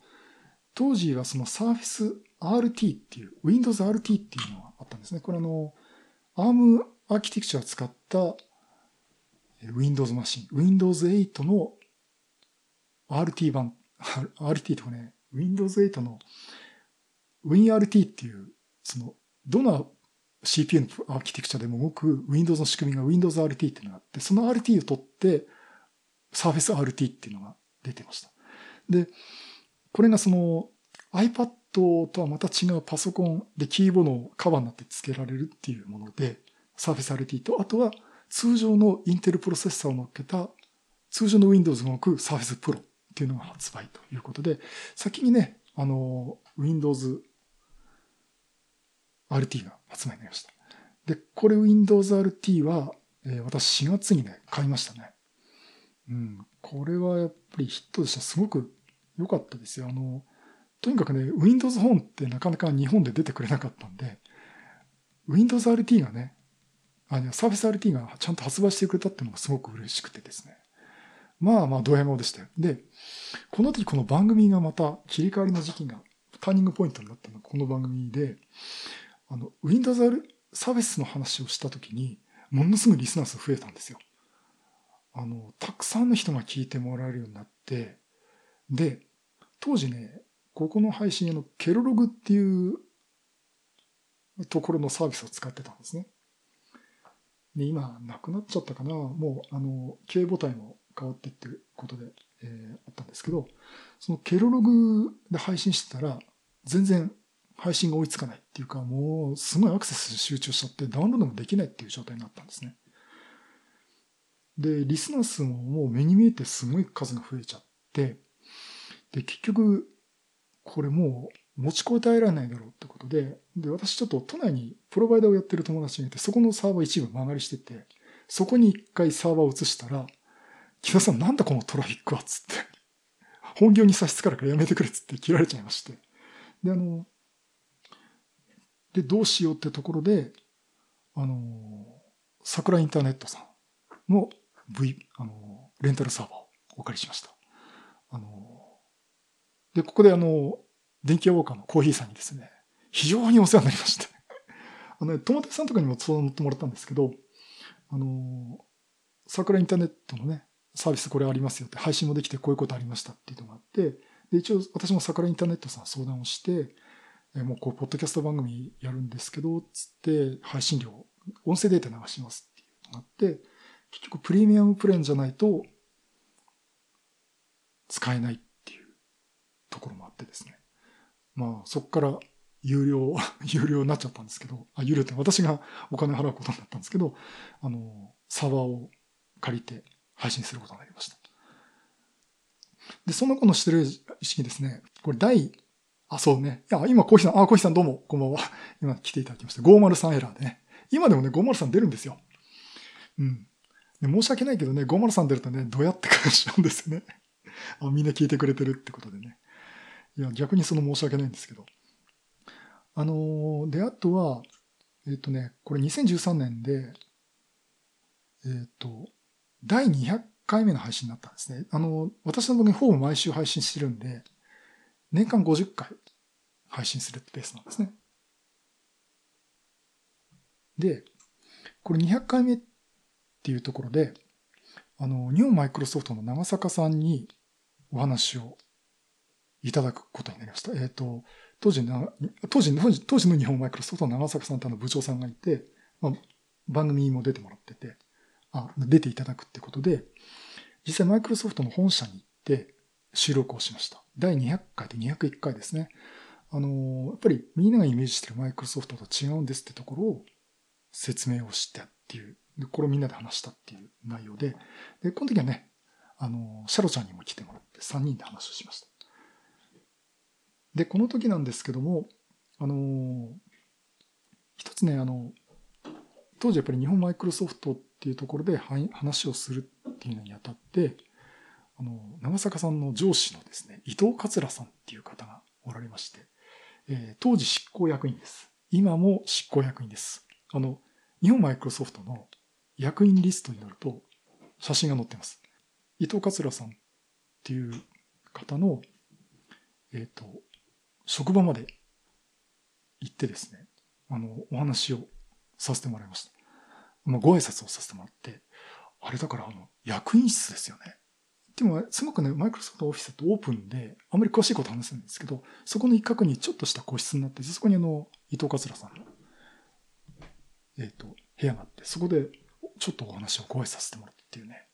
当時はそのサーフェス RT っていう、Windows RT っていうのがあったんですね。これあの、ARM アーキテクチャを使った Windows マシン、Windows 8の RT 版、RT とかね、Windows 8の WinRT っていう、その、どの CPU のアーキテクチャでも動く Windows の仕組みが Windows RT っていうのがあって、その RT を取って Surface RT っていうのが出てました。で、これがその iPad とはまた違うパソコンでキーボードのカバーになって付けられるっていうもので、Surface RT と、あとは通常のインテルプロセッサーを乗っけた通常の Windows が動く Surface Pro っていうのが発売ということで、先にね、あの、Windows RT が発売になりました。で、これ Windows RT は、えー、私4月にね、買いましたね。うん。これはやっぱりヒットでした。すごく良かったですよ。あの、とにかくね、Windows 本ってなかなか日本で出てくれなかったんで、Windows RT がね、あの、サービス RT がちゃんと発売してくれたっていうのがすごく嬉しくてですね。まあまあ、ドヤ顔でしたよ。で、この時この番組がまた切り替わりの時期がターニングポイントになったのがこの番組で、あの、Windows サービスの話をした時に、ものすごいリスナー数増えたんですよ。あの、たくさんの人が聞いてもらえるようになって、で、当時ね、ここの配信のケロログっていうところのサービスを使ってたんですね。で、今、なくなっちゃったかな。もう、あの、経営母体も変わってってことで、えー、あったんですけど、そのケロログで配信してたら、全然配信が追いつかないっていうか、もうすごいアクセス集中しちゃってダウンロードもできないっていう状態になったんですね。で、リスナー数ももう目に見えてすごい数が増えちゃって、で、結局、これもう持ちこたえられないだろうってことで、で、私ちょっと都内にプロバイダーをやってる友達がいて、そこのサーバー一部間借りしてて、そこに一回サーバーを移したら、木田さんなんだこのトラフィックはつって。本業に差し支えるからやめてくれっつって切られちゃいまして。で、あの、で、どうしようってところで、あの、桜インターネットさん。の V、あの、レンタルサーバーをお借りしました。あの、で、ここであの、電気屋ウォーカーのコーヒーさんにですね、非常にお世話になりまして。あの、友達さんとかにも相談乗ってもらったんですけど、あの、桜インターネットのね、サービスこれありますよって、配信もできてこういうことありましたっていうのがあって、で、一応私も桜インターネットさん相談をして、えもうこう、ポッドキャスト番組やるんですけど、つって配信料、音声データ流しますっていうのがあって、結局プレミアムプレーンじゃないと使えないっていうところもあってですね。まあ、そこから有料、有料になっちゃったんですけど、あ、有料って私がお金払うことになったんですけど、あの、サーバーを借りて配信することになりました。で、その子のしてる意識ですね、これ第、あ、そうね。いや、今、コーヒーさん、あ、コーヒーさんどうも、こんばんは。今来ていただきました。503エラーでね。今でもね、503出るんですよ。うん。で申し訳ないけどね、503出るとね、どうやって感じなんですよね。あ、みんな聞いてくれてるってことでね。いや、逆にその申し訳ないんですけど。あのー、で、あとは、えっ、ー、とね、これ2013年で、えっ、ー、と、第200回目の配信になったんですね。あの、私の番組ほぼ毎週配信してるんで、年間50回配信するペースなんですね。で、これ200回目っていうところで、あの、日本マイクロソフトの長坂さんにお話をいただくことになりました。えっ、ー、と、当時な、当時、当時の日本マイクロソフトの長坂さんとの部長さんがいて、まあ、番組も出てもらってて、あ、出ていただくってことで、実際マイクロソフトの本社に行って収録をしました。第200回と201回ですね。あの、やっぱりみんながイメージしてるマイクロソフトと違うんですってところを説明をしてっていう、でこれをみんなで話したっていう内容で、で、この時はね、あの、シャロちゃんにも来てもらって3人で話をしました。で、この時なんですけども、あの、一つね、あの、当時やっぱり日本マイクロソフトっていうところで話をするっていうのにあたって、あの、長坂さんの上司のですね、伊藤桂さんっていう方がおられまして、えー、当時執行役員です。今も執行役員です。あの、日本マイクロソフトの役員リストになると写真が載ってます。伊藤桂さんっていう方の、えっ、ー、と、職場まで行ってですね、あの、お話をさせてもらいました。まあ、ご挨拶をさせてもらって、あれだから、あの、役員室ですよね。でも、すごくね、マイクロソフトオフィスってオープンで、あんまり詳しいこと話せないんですけど、そこの一角にちょっとした個室になって、そこにあの、伊藤桂さんの、えっ、ー、と、部屋があって、そこで、ちょっとお話をご挨拶させてもらってっていうね。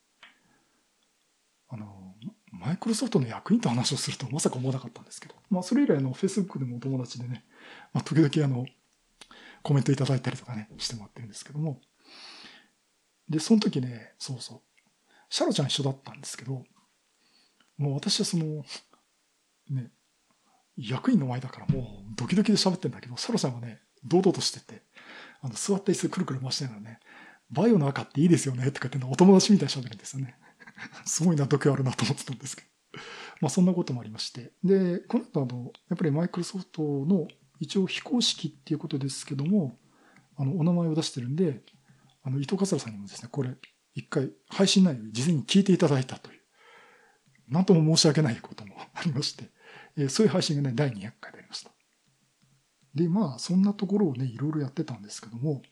あの、マイクロソフトの役員と話をするとまさか思わなかったんですけど、まあ、それ以来、あの、Facebook でもお友達でね、まあ、時々あの、コメントいただいたりとかね、してもらってるんですけども、で、その時ね、そうそう。シャロちゃん一緒だったんですけど、もう私はその、ね、役員の前だからもうドキドキで喋ってんだけど、シャロちゃんはね、堂々としてて、あの、座った椅子くるくる回してながらね、バイオの赤っていいですよねって言ってお友達みたいに喋るんですよね。すごいな、度胸あるなと思ってたんですけど。まあそんなこともありまして。で、この後あの、やっぱりマイクロソフトの一応非公式っていうことですけども、あの、お名前を出してるんで、あの、伊藤桂さんにもですね、これ、一回配信内容事前に聞いていただいたという、なんとも申し訳ないこともありまして、えー、そういう配信がね、第200回でありました。で、まあ、そんなところをね、いろいろやってたんですけども、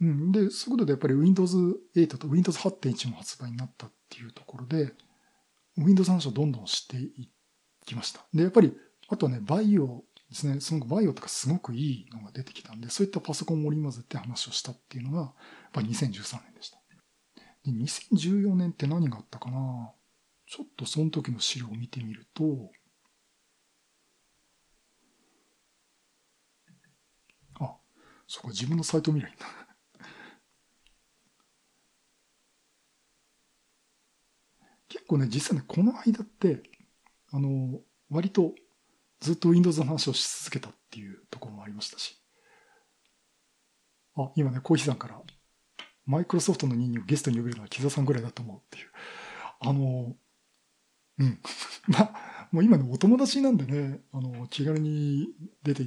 うん。で、そういうことでやっぱり Windows 8と Windows 8.1も発売になったっていうところで、Windows 話をどんどんしていきました。で、やっぱり、あとはね、バイオですね、そのバイオとかすごくいいのが出てきたんで、そういったパソコンを織り交ぜて話をしたっていうのが、やっぱり2013年でした。で、2014年って何があったかな？ちょっとその時の資料を見てみると、あ、そこ自分のサイト見りゃいいんだ。結構ね、実際ね、この間って、あの、割とずっと Windows の話をし続けたっていうところもありましたし。あ、今ね、コーヒーさんから、マイクロソフトの任意をゲストに呼べるのは木澤さんぐらいだと思うっていう。あの、うん。まあ、もう今ね、お友達なんでね、あの、気軽に出て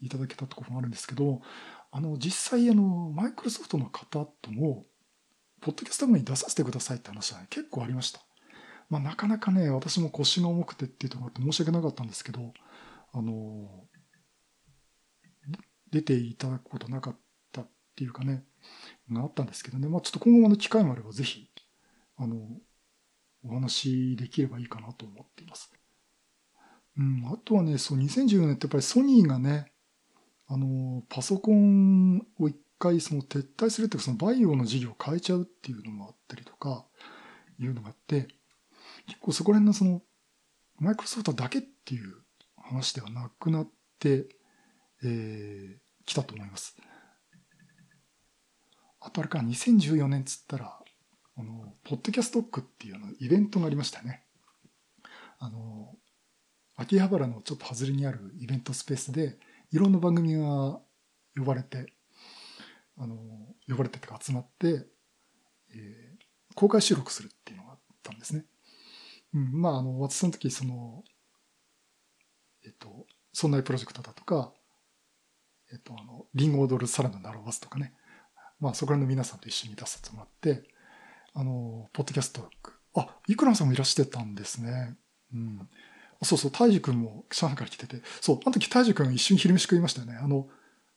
いただけたところもあるんですけど、あの、実際、あの、マイクロソフトの方とも、ポッドキャスト番組に出させてくださいって話は、ね、結構ありました。まあ、なかなかね、私も腰が重くてっていうところって申し訳なかったんですけど、あの、出ていただくことなかったっていうかね、があったんですけどね、まあ、ちょっと今後の機会もあればぜひ、あの、お話できればいいかなと思っています。うん、あとはね、そう、2014年ってやっぱりソニーがね、あの、パソコンを一回その撤退するっていうか、そのバイオの事業を変えちゃうっていうのもあったりとか、いうのがあって、結構そこら辺のその、マイクロソフトだけっていう話ではなくなって、えー、たと思います。あとあれか、2014年っつったら、あの、ポッドキャストックっていうのイベントがありましたね。あの、秋葉原のちょっと外れにあるイベントスペースで、いろんな番組が呼ばれて、あの、呼ばれてとか集まって、えー、公開収録するっていうのがあったんですね。うん、まあ、あの、私その時、その、えっと、そんなプロジェクトだとか、えっと、あの、リンゴ踊るサラダなろわすとかね。まあ、そこらの皆さんと一緒に出させてもらって、あの、ポッドキャスト、あ、いくらさんもいらしてたんですね。うん。そうそう、大樹くんも上海から来てて、そう、あの時大樹くん一緒に昼飯食いましたよね。あの、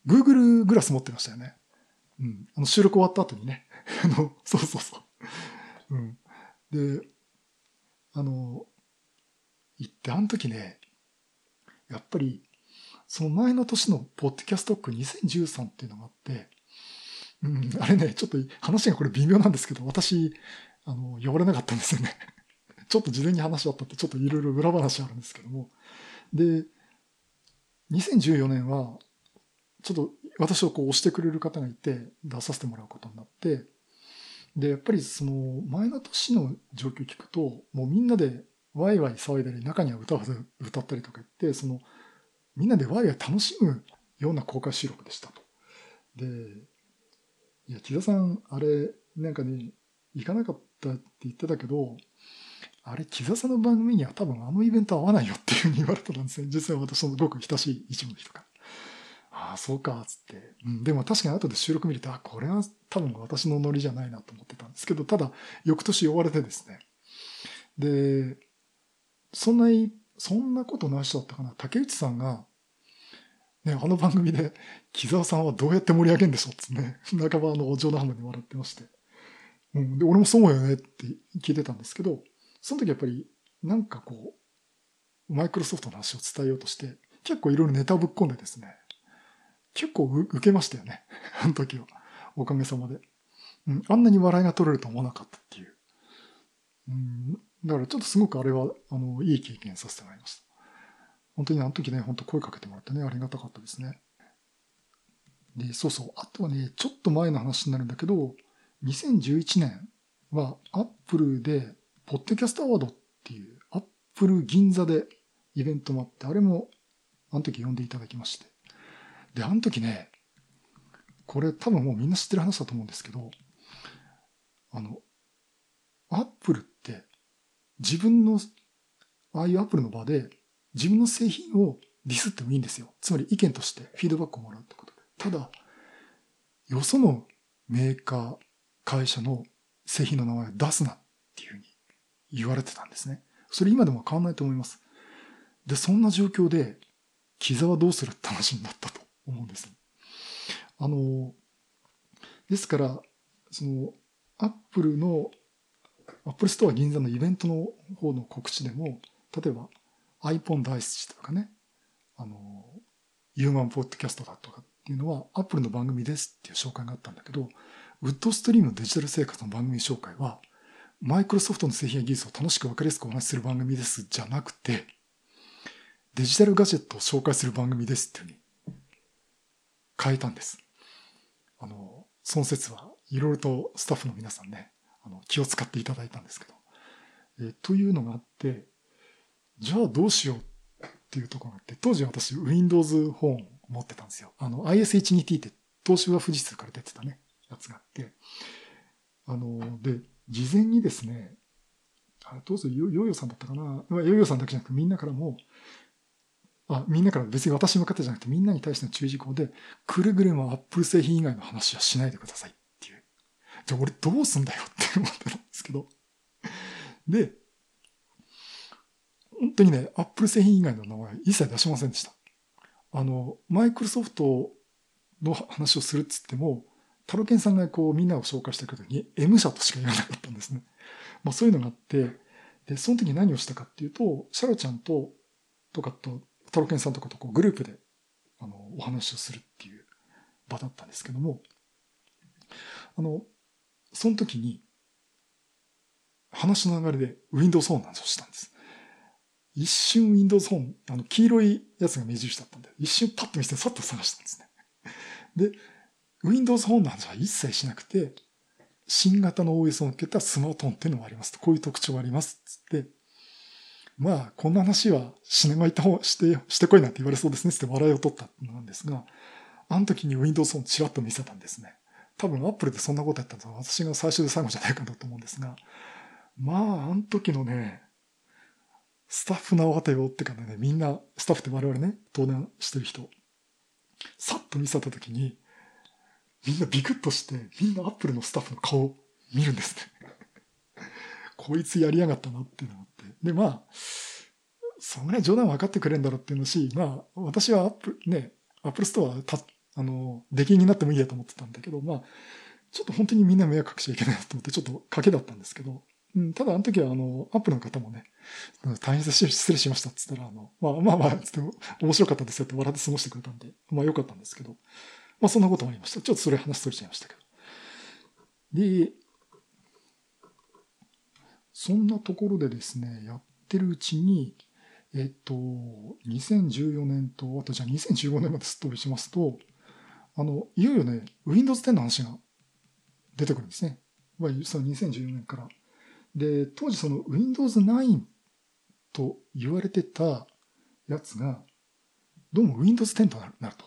Google グラス持ってましたよね。うん。あの、収録終わった後にね。あの、そうそうそう。うん。で、あの、行って、あの時ね、やっぱり、その前の年のポッドキャストック2013っていうのがあって、うん、あれね、ちょっと話がこれ微妙なんですけど、私、あの、呼ばれなかったんですよね。ちょっと事前に話あったって、ちょっといろいろ裏話あるんですけども。で、2014年は、ちょっと私をこう押してくれる方がいて、出させてもらうことになって、で、やっぱりその前の年の状況聞くと、もうみんなでワイワイ騒いだり、中には歌を歌ったりとか言って、その、みんなでワイワイ楽しむような公開収録でしたと。で、いや、木田さん、あれ、なんかね、行かなかったって言ってたけど、あれ、木田さんの番組には多分あのイベント合わないよっていうふうに言われたんですね。実は私のごく親しい一部の人から。ああ、そうか、つって。うん、でも確かに後で収録見ると、あ、これは多分私のノリじゃないなと思ってたんですけど、ただ、翌年呼ばれてですね。で、そんなに、そんなことない人だったかな。竹内さんが、ね、あの番組で、木沢さんはどうやって盛り上げるんでしょうっつね、半ばあの、冗談半分に笑ってまして。うん、で、俺もそうよねって聞いてたんですけど、その時やっぱり、なんかこう、マイクロソフトの話を伝えようとして、結構いろいろネタぶっ込んでですね、結構受けましたよね。あの時は。おかげさまで。うん、あんなに笑いが取れると思わなかったっていう。うん、だからちょっとすごくあれは、あの、いい経験させてもらいました。本当にあの時ね、本当声かけてもらってね、ありがたかったですね。で、そうそう。あとはね、ちょっと前の話になるんだけど、2011年はアップルで、ポッドキャストアワードっていう、アップル銀座でイベントもあって、あれも、あの時呼んでいただきまして。で、あの時ね、これ多分もうみんな知ってる話だと思うんですけど、あの、アップルって自分の、ああいうアップルの場で自分の製品をディスってもいいんですよ。つまり意見としてフィードバックをもらうってことで。ただ、よそのメーカー、会社の製品の名前を出すなっていうふうに言われてたんですね。それ今でも変わんないと思います。で、そんな状況で、キザはどうするって話になったと思うんです。あの、ですから、その、アップルの、アップルストア銀座のイベントの方の告知でも、例えば、iPhone 大好きとかね、あの、ユーマンポッドキャストだとかっていうのは、アップルの番組ですっていう紹介があったんだけど、ウッドストリームのデジタル生活の番組紹介は、マイクロソフトの製品や技術を楽しく分かりやすくお話しする番組ですじゃなくて、デジタルガジェットを紹介する番組ですっていうふうに変えたんです。あの、その説はいろいろとスタッフの皆さんね、あの気を使っていただいたんですけど、えー、というのがあって、じゃあどうしようっていうところがあって、当時私 Windows フォン持ってたんですよ。あの IS-12T って東芝富士通から出てたね、やつがあって、あの、で、事前にですね、あどうぞヨーヨヨさんだったかな、ヨーヨーさんだけじゃなくてみんなからも、あ、みんなから別に私に向かってじゃなくてみんなに対しての注意事項で、くれぐれもアップル製品以外の話はしないでください。じゃあ俺どうすんだよって思ってたんですけど。で、本当にね、アップル製品以外の名前一切出しませんでした。あの、マイクロソフトの話をするっつっても、タロケンさんがこうみんなを紹介してくるときに M 社としか言わなかったんですね。まあそういうのがあって、で、その時何をしたかっていうと、シャロちゃんと、とかと、タロケンさんとかとこうグループで、あの、お話をするっていう場だったんですけども、あの、その時に、話の流れで Windows フォンの話をしたんです。一瞬 Windows フォン、あの、黄色いやつが目印だったんで、一瞬パッと見せてさっと探したんですね。で、Windows フォンの話は一切しなくて、新型の OS を受けたスマートフォンっていうのもありますと。こういう特徴があります。つって、まあ、こんな話はしねまいた方して、してこいなんて言われそうですね。つって笑いを取ったなんですが、あの時に Windows フォンチラッと見せたんですね。多分 Apple でそんなことやったのは私が最初で最後じゃないかなと思うんですが、まあ、あの時のね、スタッフなわてよってかね、みんな、スタッフって我々ね、登壇してる人、さっと見せた時に、みんなビクッとして、みんなアップルのスタッフの顔見るんですね。こいつやりやがったなっていうのがあって。で、まあ、そんぐらい冗談分かってくれるんだろうっていうのし、まあ、私はアップ、ね、アップルストア、あの、出禁になってもいいやと思ってたんだけど、まあ、ちょっと本当にみんな迷惑かけちゃいけないなと思って、ちょっと賭けだったんですけど、うん、ただあの時は、あの、アップルの方もね、大変失礼しましたって言ったら、あの、まあまあまあ、つって面白かったですよって笑って過ごしてくれたんで、まあ良かったんですけど、まあそんなこともありました。ちょっとそれ話しとれちゃいましたけど。で、そんなところでですね、やってるうちに、えっと、2014年と、あとじゃあ2015年まですっ飛びしますと、あの、いよいよね、Windows 10の話が出てくるんですね。その2014年から。で、当時その Windows 9と言われてたやつが、どうも Windows 10となると。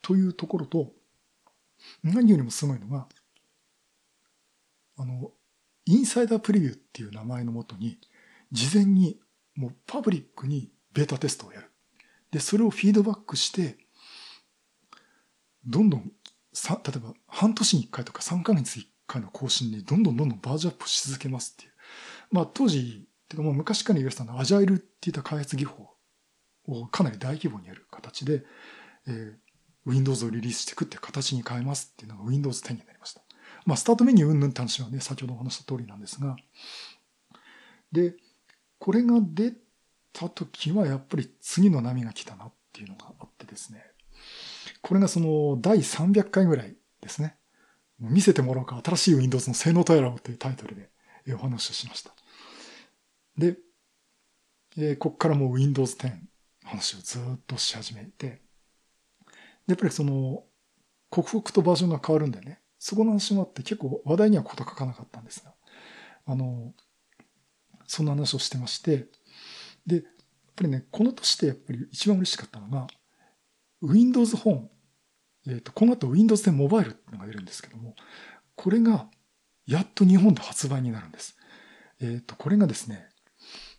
というところと、何よりもすごいのが、あの、インサイダープレビューっていう名前のもとに、事前にもうパブリックにベータテストをやる。で、それをフィードバックして、どんどん、さ、例えば半年に1回とか3ヶ月に1回の更新でどんどんどんどんバージョンアップし続けますっていう。まあ当時、てかもう昔から言われてたのはアジャイルっていった開発技法をかなり大規模にやる形で、えー、Windows をリリースしていくっていう形に変えますっていうのが Windows 10になりました。まあ、スタートメニューうんぬんって話はね、先ほどお話した通りなんですが、で、これが出た時はやっぱり次の波が来たなっていうのがあってですね、これがその第300回ぐらいですね。見せてもらおうか、新しい Windows の性能とやらをというタイトルでお話をしました。で、えー、ここからもう Windows 10話をずっとし始めて、やっぱりその、刻々とバージョンが変わるんでね、そこの話もあって結構話題には事書かなかったんですが、あの、そんな話をしてまして、で、やっぱりね、この年でやっぱり一番嬉しかったのが、Windows 本、えっ、ー、と、この後 Windows 10モバイルっていうのが出るんですけども、これがやっと日本で発売になるんです。えっ、ー、と、これがですね、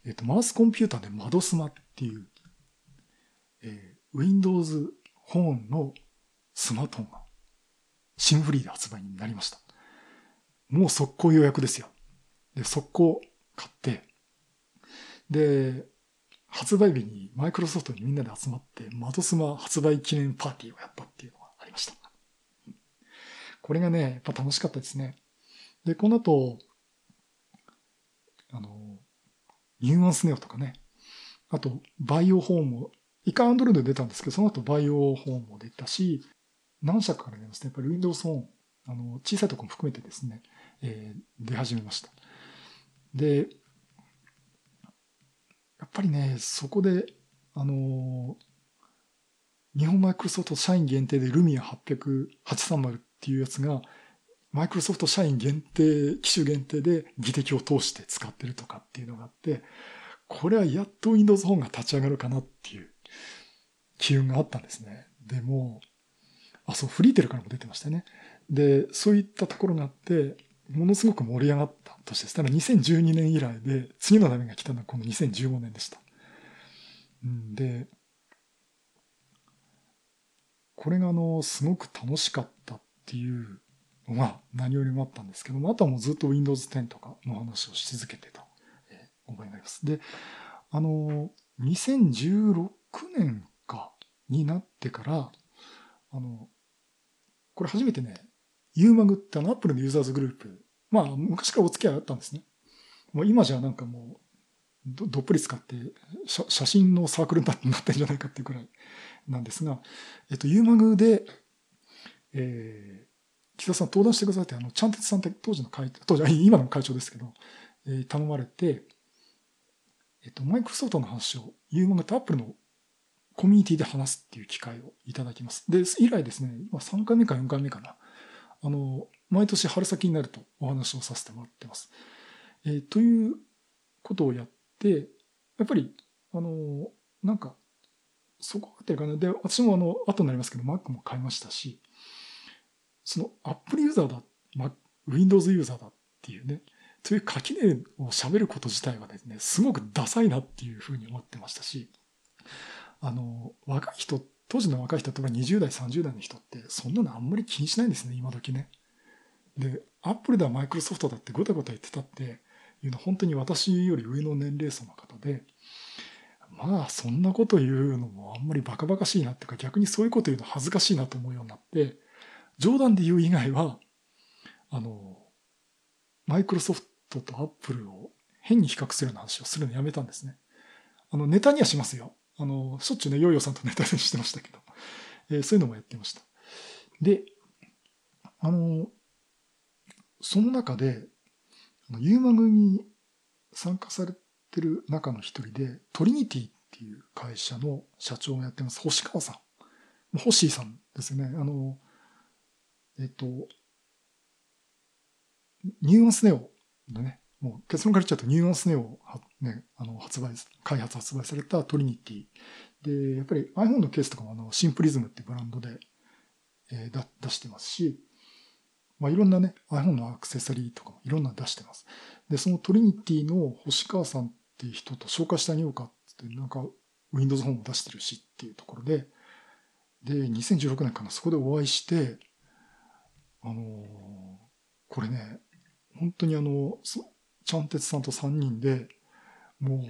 えっ、ー、と、マウスコンピューターで窓スマっていう、えー、Windows 本のスマートフォンが、シムフリーで発売になりました。もう速攻予約ですよ。で、速攻買って、で、発売日にマイクロソフトにみんなで集まって、窓スマ発売記念パーティーをやったっていうの。これがね、やっぱ楽しかったですね。で、この後、あの、ニュアンスネオとかね、あと、バイオホーム一回アンドロイドで出たんですけど、その後バイオフォンも出たし、何社かから出ますね。やっぱり Windows フォン、あの、小さいとこも含めてですね、えー、出始めました。で、やっぱりね、そこで、あの日本マイクロソフト社員限定でルミア800-830っていうやつが、マイクロソフト社員限定、機種限定で技的を通して使ってるとかっていうのがあって、これはやっと Windows フォンが立ち上がるかなっていう機運があったんですね。でも、あ、そう、フリーテルからも出てましたね。で、そういったところがあって、ものすごく盛り上がった年です。ただ2012年以来で、次の波が来たのはこの2015年でした。で、これがあの、すごく楽しかったっっていうのが何よりもあったんですけども、あとはもうずっと Windows 10とかの話をし続けてた、えー、覚えがあります。で、あの、2016年か、になってから、あの、これ初めてね、UMAG ってあの Apple のユーザーズグループ、まあ昔からお付き合いあったんですね。もう今じゃなんかもうどどっぷり使って写真のサークルになってんじゃないかっていうくらいなんですが、えっと、ユーマグで、えー、木田さん登壇してくださいって、あの、ちゃんてつさんって当時の会、当時、今の会長ですけど、えー、頼まれて、えっと、マイクロソフトの話をユーマグとアップルのコミュニティで話すっていう機会をいただきます。で、以来ですね、今3回目か4回目かな。あの、毎年春先になるとお話をさせてもらってます。えー、ということをやって、やっぱり、あの、なんか、そこがっていうかね、で、私もあの、後になりますけど、Mac も買いましたし、その Apple ユーザーだ、Windows ユーザーだっていうね、という垣根を喋ること自体はですね、すごくダサいなっていうふうに思ってましたし、あの、若い人、当時の若い人、例えば20代、30代の人って、そんなのあんまり気にしないんですね、今時ね。で、Apple だ、Microsoft だってごたごた言ってたって、いうのは本当に私より上の年齢層の方で、まあそんなこと言うのもあんまりバカバカしいなっていうか逆にそういうこと言うの恥ずかしいなと思うようになって、冗談で言う以外は、あの、マイクロソフトとアップルを変に比較するような話をするのやめたんですね。あの、ネタにはしますよ。あの、しょっちゅうね、ヨーヨーさんとネタにしてましたけど、えー、そういうのもやってました。で、あの、その中で、ユーマグに参加されてる中の一人で、トリニティっていう会社の社長をやってます、星川さん。星さんですよね。あの、えっと、ニューアンスネオのね、もう結論から言っちゃうとニューアンスネオね、あの、発売、開発発売されたトリニティ。で、やっぱり iPhone のケースとかもあの、シンプリズムっていうブランドで、えー、出してますし、まあ、いろんなね、iPhone のアクセサリーとかもいろんな出してます。で、そのトリニティの星川さんっていう人と紹介してあげようかって、なんか Windows 本を出してるしっていうところで、で、2016年かな、そこでお会いして、あのー、これね、本当にあの、ちゃんてつさんと3人で、もう、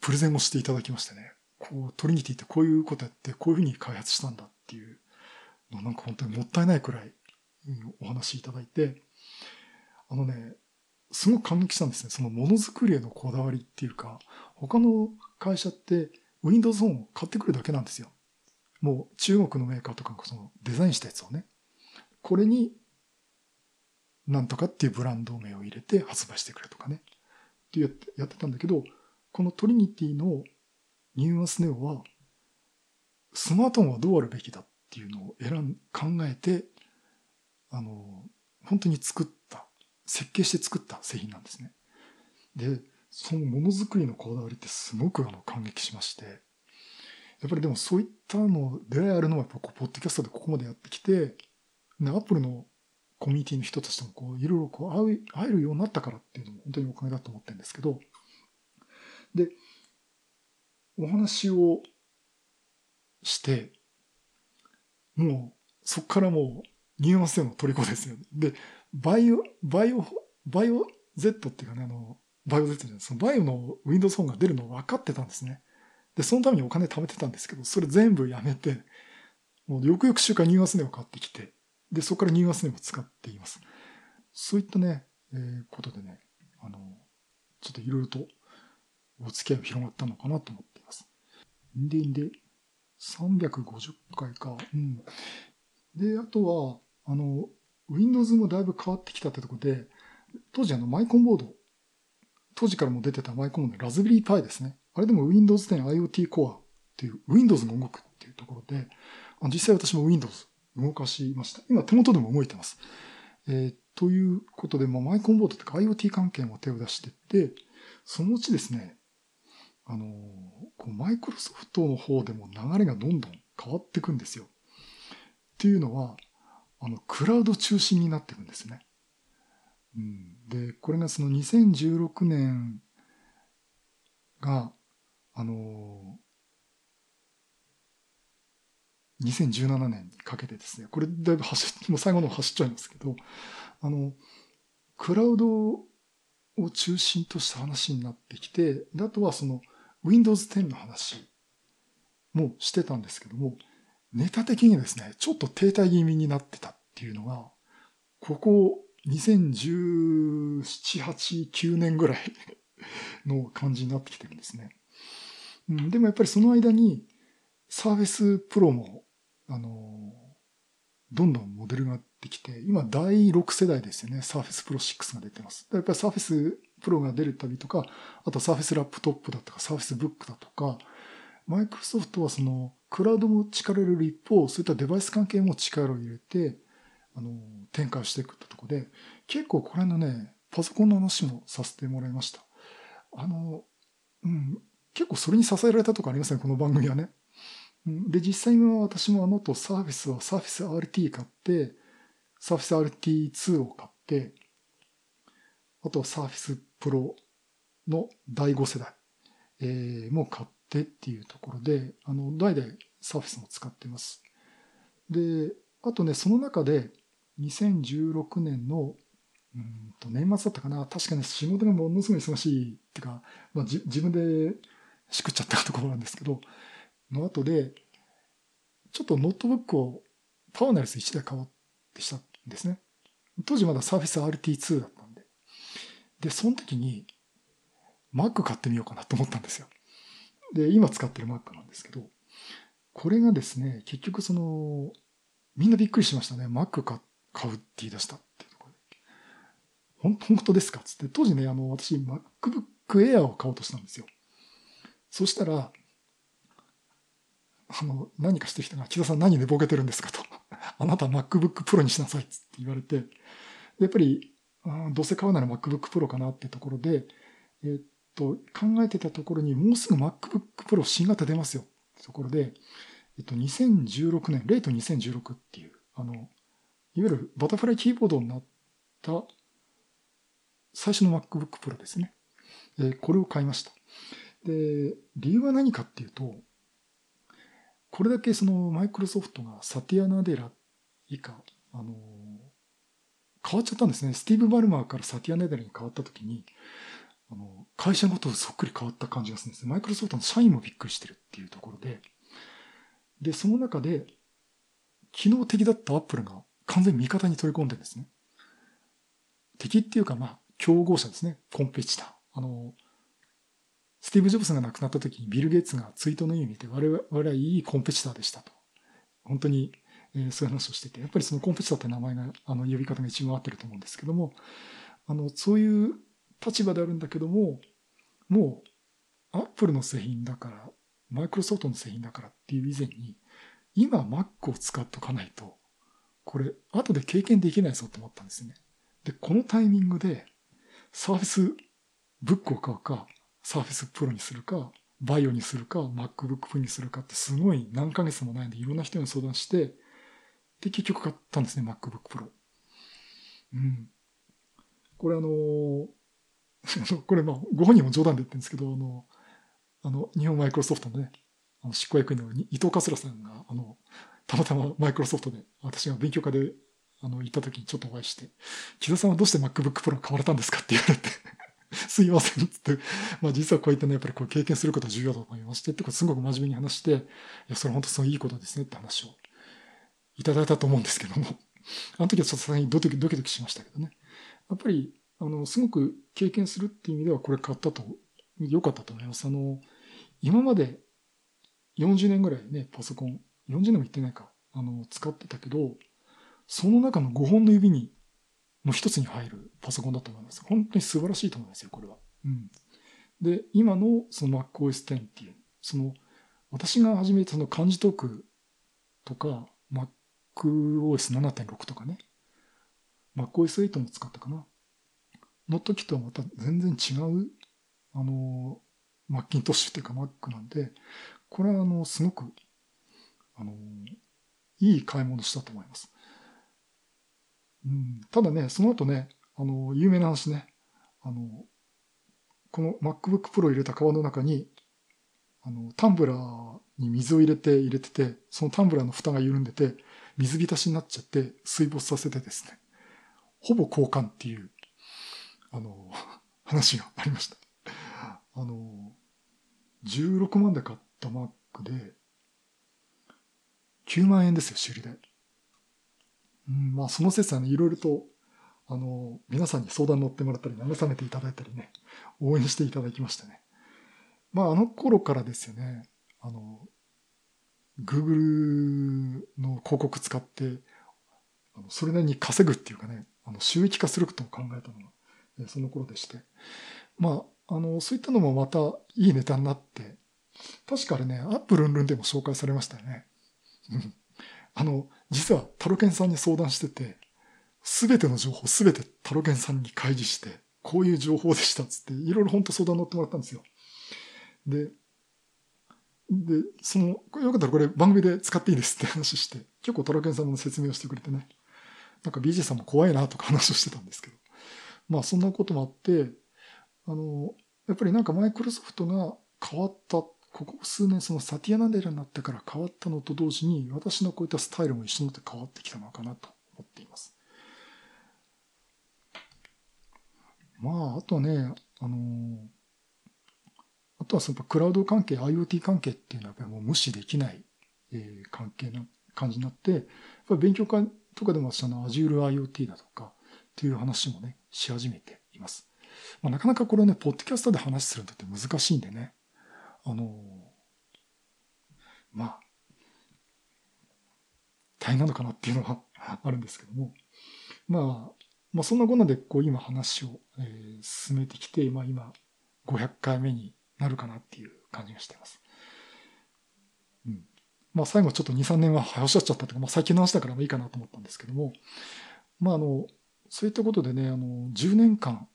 プレゼンをしていただきましてね、こう、トリニティってこういうことやって、こういうふうに開発したんだっていうの、なんか本当にもったいないくらいお話しいただいて、あのね、すごく感激したんですね。そのものづくりへのこだわりっていうか、他の会社って Windows 本を買ってくるだけなんですよ。もう中国のメーカーとかがそのデザインしたやつをね。これになんとかっていうブランド名を入れて発売してくれとかね。ってやってやってたんだけど、このトリニティのニューアンスネオは、スマートフォンはどうあるべきだっていうのを選ん、考えてあの、本当に作った、設計して作った製品なんですね。で、そのものづくりのこだわりってすごくあの感激しまして、やっぱりでもそういったの出会いあるのはやっぱこう、ポッドキャストでここまでやってきて、ね、アップルのコミュニティの人たちともこう、いろいろこう会う、会えるようになったからっていうのも本当におかげだと思ってるんですけど、で、お話をして、もう、そこからもう、 NuAnsの虜ですよね。で、バイオ、バイオ、バイオ Z っていうかね、あの、バイオ Z じゃない、そのバイオの Windows 本が出るの分かってたんですね。で、そのためにお金貯めてたんですけど、それ全部やめて、もう翌々週かにNuAns NEOを買ってきて、で、そこから NuAns NEOを使っています。そういったね、えー、ことでね、あの、ちょっといろいろとお付き合いが広がったのかなと思っています。んでんで、350回か。うん。で、あとは、あの、Windows もだいぶ変わってきたってとこで、当時あのマイコンボード、当時からも出てたマイコンボード、ラズベリーパイですね。あれでも Windows 10 IoT Core っていう Windows が動くっていうところで、実際私も Windows 動かしました。今手元でも動いてます。えー、ということで、まあ、マイコンボードとか IoT 関係も手を出してって、そのうちですね、あのこうマイクロソフトの方でも流れがどんどん変わっていくんですよ。っていうのは、あの、クラウド中心になっていくんですね。うん、で、これがその2016年が、あの、2017年にかけてですね、これだいぶ走って、もう最後の走っちゃいますけど、あの、クラウドを中心とした話になってきて、であとはその Windows 10の話もしてたんですけども、ネタ的にですね、ちょっと停滞気味になってたっていうのが、ここ2017、8、9年ぐらい の感じになってきてるんですね。でもやっぱりその間に、サーフェスプロも、あの、どんどんモデルがってきて、今第6世代ですよね。サーフェスプロ6が出てます。やっぱりサーフェスプロが出るたびとか、あとサーフェスラップトップだとか、サーフェスブックだとか、マイクロソフトはその、クラウドも力を入れる一方、そういったデバイス関係も力を入れて、あの、展開していくってとこで、結構これのね、パソコンの話もさせてもらいました。あの、うん、結構それに支えられたとこありません、この番組はね。で、実際今私もあのとサーフェスはサーフェス RT 買って、サーフェス RT2 を買って、あとはサーフェスプロの第5世代、えー、も買ってっていうところで、あの、代々サーフェスも使ってます。で、あとね、その中で2016年のうんと年末だったかな確かに仕事がものすごい忙しいっていうか、まあ、自分でしくっちゃったところなんですけど、の後で、ちょっとノートブックをパワーのあるやつ1台買おうってしたんですね。当時まだサーフィス RT2 だったんで。で、その時に Mac 買ってみようかなと思ったんですよ。で、今使ってる Mac なんですけど、これがですね、結局その、みんなびっくりしましたね。Mac 買うって言い出したっていうところで。本当ですかつって、当時ね、あの、私 MacBook Air を買おうとしたんですよ。そしたら、あの、何かしてきたが、木田さん何寝ぼけてるんですかと。あなた MacBook Pro にしなさいって言われて、やっぱり、あどうせ買うなら MacBook Pro かなってところで、えっと、考えてたところにもうすぐ MacBook Pro 新型出ますよってところで、えっと、2016年、レート2016っていう、あの、いわゆるバタフライキーボードになった最初の MacBook Pro ですね。えー、これを買いました。で、理由は何かっていうと、これだけそのマイクロソフトがサティア・ナデラ以下、あの、変わっちゃったんですね。スティーブ・バルマーからサティア・ナデラに変わった時に、あの、会社ごとそっくり変わった感じがするんですね。マイクロソフトの社員もびっくりしてるっていうところで、で、その中で、機能的だったアップルが完全に味方に取り込んでるんですね。敵っていうか、まあ、競合者ですね。コンペティター。あの、スティーブ・ジョブズが亡くなった時にビル・ゲイツがツイートの意味で我々はいいコンペティターでしたと。本当に、えー、そういう話をしてて、やっぱりそのコンペティターって名前が、あの、呼び方が一番合ってると思うんですけども、あの、そういう立場であるんだけども、もう、アップルの製品だから、マイクロソフトの製品だからっていう以前に、今 Mac を使っとかないと、これ、後で経験できないぞと思ったんですね。で、このタイミングで、サービスブックを買うか、サーフェスプロにするか、バイオにするか、MacBook Pro にするかってすごい何ヶ月もないんでいろんな人に相談して、で、結局買ったんですね、MacBook Pro。うん。これあの これまあ、ご本人も冗談で言ってるんですけど、あの、あの、日本マイクロソフトのね、あの執行役員の伊藤桂さんが、あの、たまたまマイクロソフトで、私が勉強会で、あの、行った時にちょっとお会いして、木田さんはどうして MacBook Pro 買われたんですかって言われて すいません、つって。まあ実はこういったね、やっぱりこう経験することは重要だと思いまして、ってすごく真面目に話して、いや、それ本当そういいことですねって話をいただいたと思うんですけども、あの時はさすがにドキドキしましたけどね。やっぱり、あの、すごく経験するっていう意味ではこれ買ったと、良かったと思います。あの、今まで40年ぐらいね、パソコン、40年も言ってないか、あの、使ってたけど、その中の5本の指にの一つに入るパソコンだと思います。本当に素晴らしいと思いますよ、これは。うん。で、今のその MacOS X っていう、その、私が始めたその漢字トークとか、MacOS7.6 とかね、MacOS8 も使ったかな。の時とはまた全然違う、あの、マッキントッシュっていうか Mac なんで、これはあの、すごく、あの、いい買い物したと思います。うん、ただね、その後ね、あの、有名な話ね、あの、この MacBook Pro 入れた革の中に、あの、タンブラーに水を入れて入れてて、そのタンブラーの蓋が緩んでて、水浸しになっちゃって水没させてですね、ほぼ交換っていう、あの、話がありました。あの、16万で買ったマックで、9万円ですよ、修理代。うん、まあ、その説はね、いろいろと、あの、皆さんに相談乗ってもらったり、慰めていただいたりね、応援していただきましてね。まあ、あの頃からですよね、あの、Google の広告使って、あのそれなりに稼ぐっていうかね、あの収益化することを考えたのが、その頃でして。まあ、あの、そういったのもまたいいネタになって、確かあれね、アップルンルンでも紹介されましたよね。あの、実はタロケンさんに相談してて、すべての情報すべてタロケンさんに開示して、こういう情報でしたっつって、いろいろ本当相談乗ってもらったんですよ。で、で、その、よかったらこれ番組で使っていいですって 話して、結構タロケンさんも説明をしてくれてね。なんか BJ さんも怖いなとか話をしてたんですけど。まあそんなこともあって、あの、やっぱりなんかマイクロソフトが変わった、ここ数年そのサティアナデラになってから変わったのと同時に、私のこういったスタイルも一緒になって変わってきたのかなと思っています。まあ、あとね、あの、あとはそのクラウド関係、IoT 関係っていうのはやっぱりもう無視できない、えー、関係な感じになって、やっぱり勉強会とかでもその Azure IoT だとかっていう話もね、し始めています。まあ、なかなかこれね、ポッドキャストで話するのって難しいんでね、あの、まあ、大変なのかなっていうのはあるんですけども、まあ、まあそんなこんなでこう今話を、えー、進めてきて、まあ今500回目になるかなっていう感じがしています。うん。まあ最後ちょっと2、3年はおっしゃっちゃったとか、まあ最近の話だからもいいかなと思ったんですけども、まああの、そういったことでね、あの、10年間、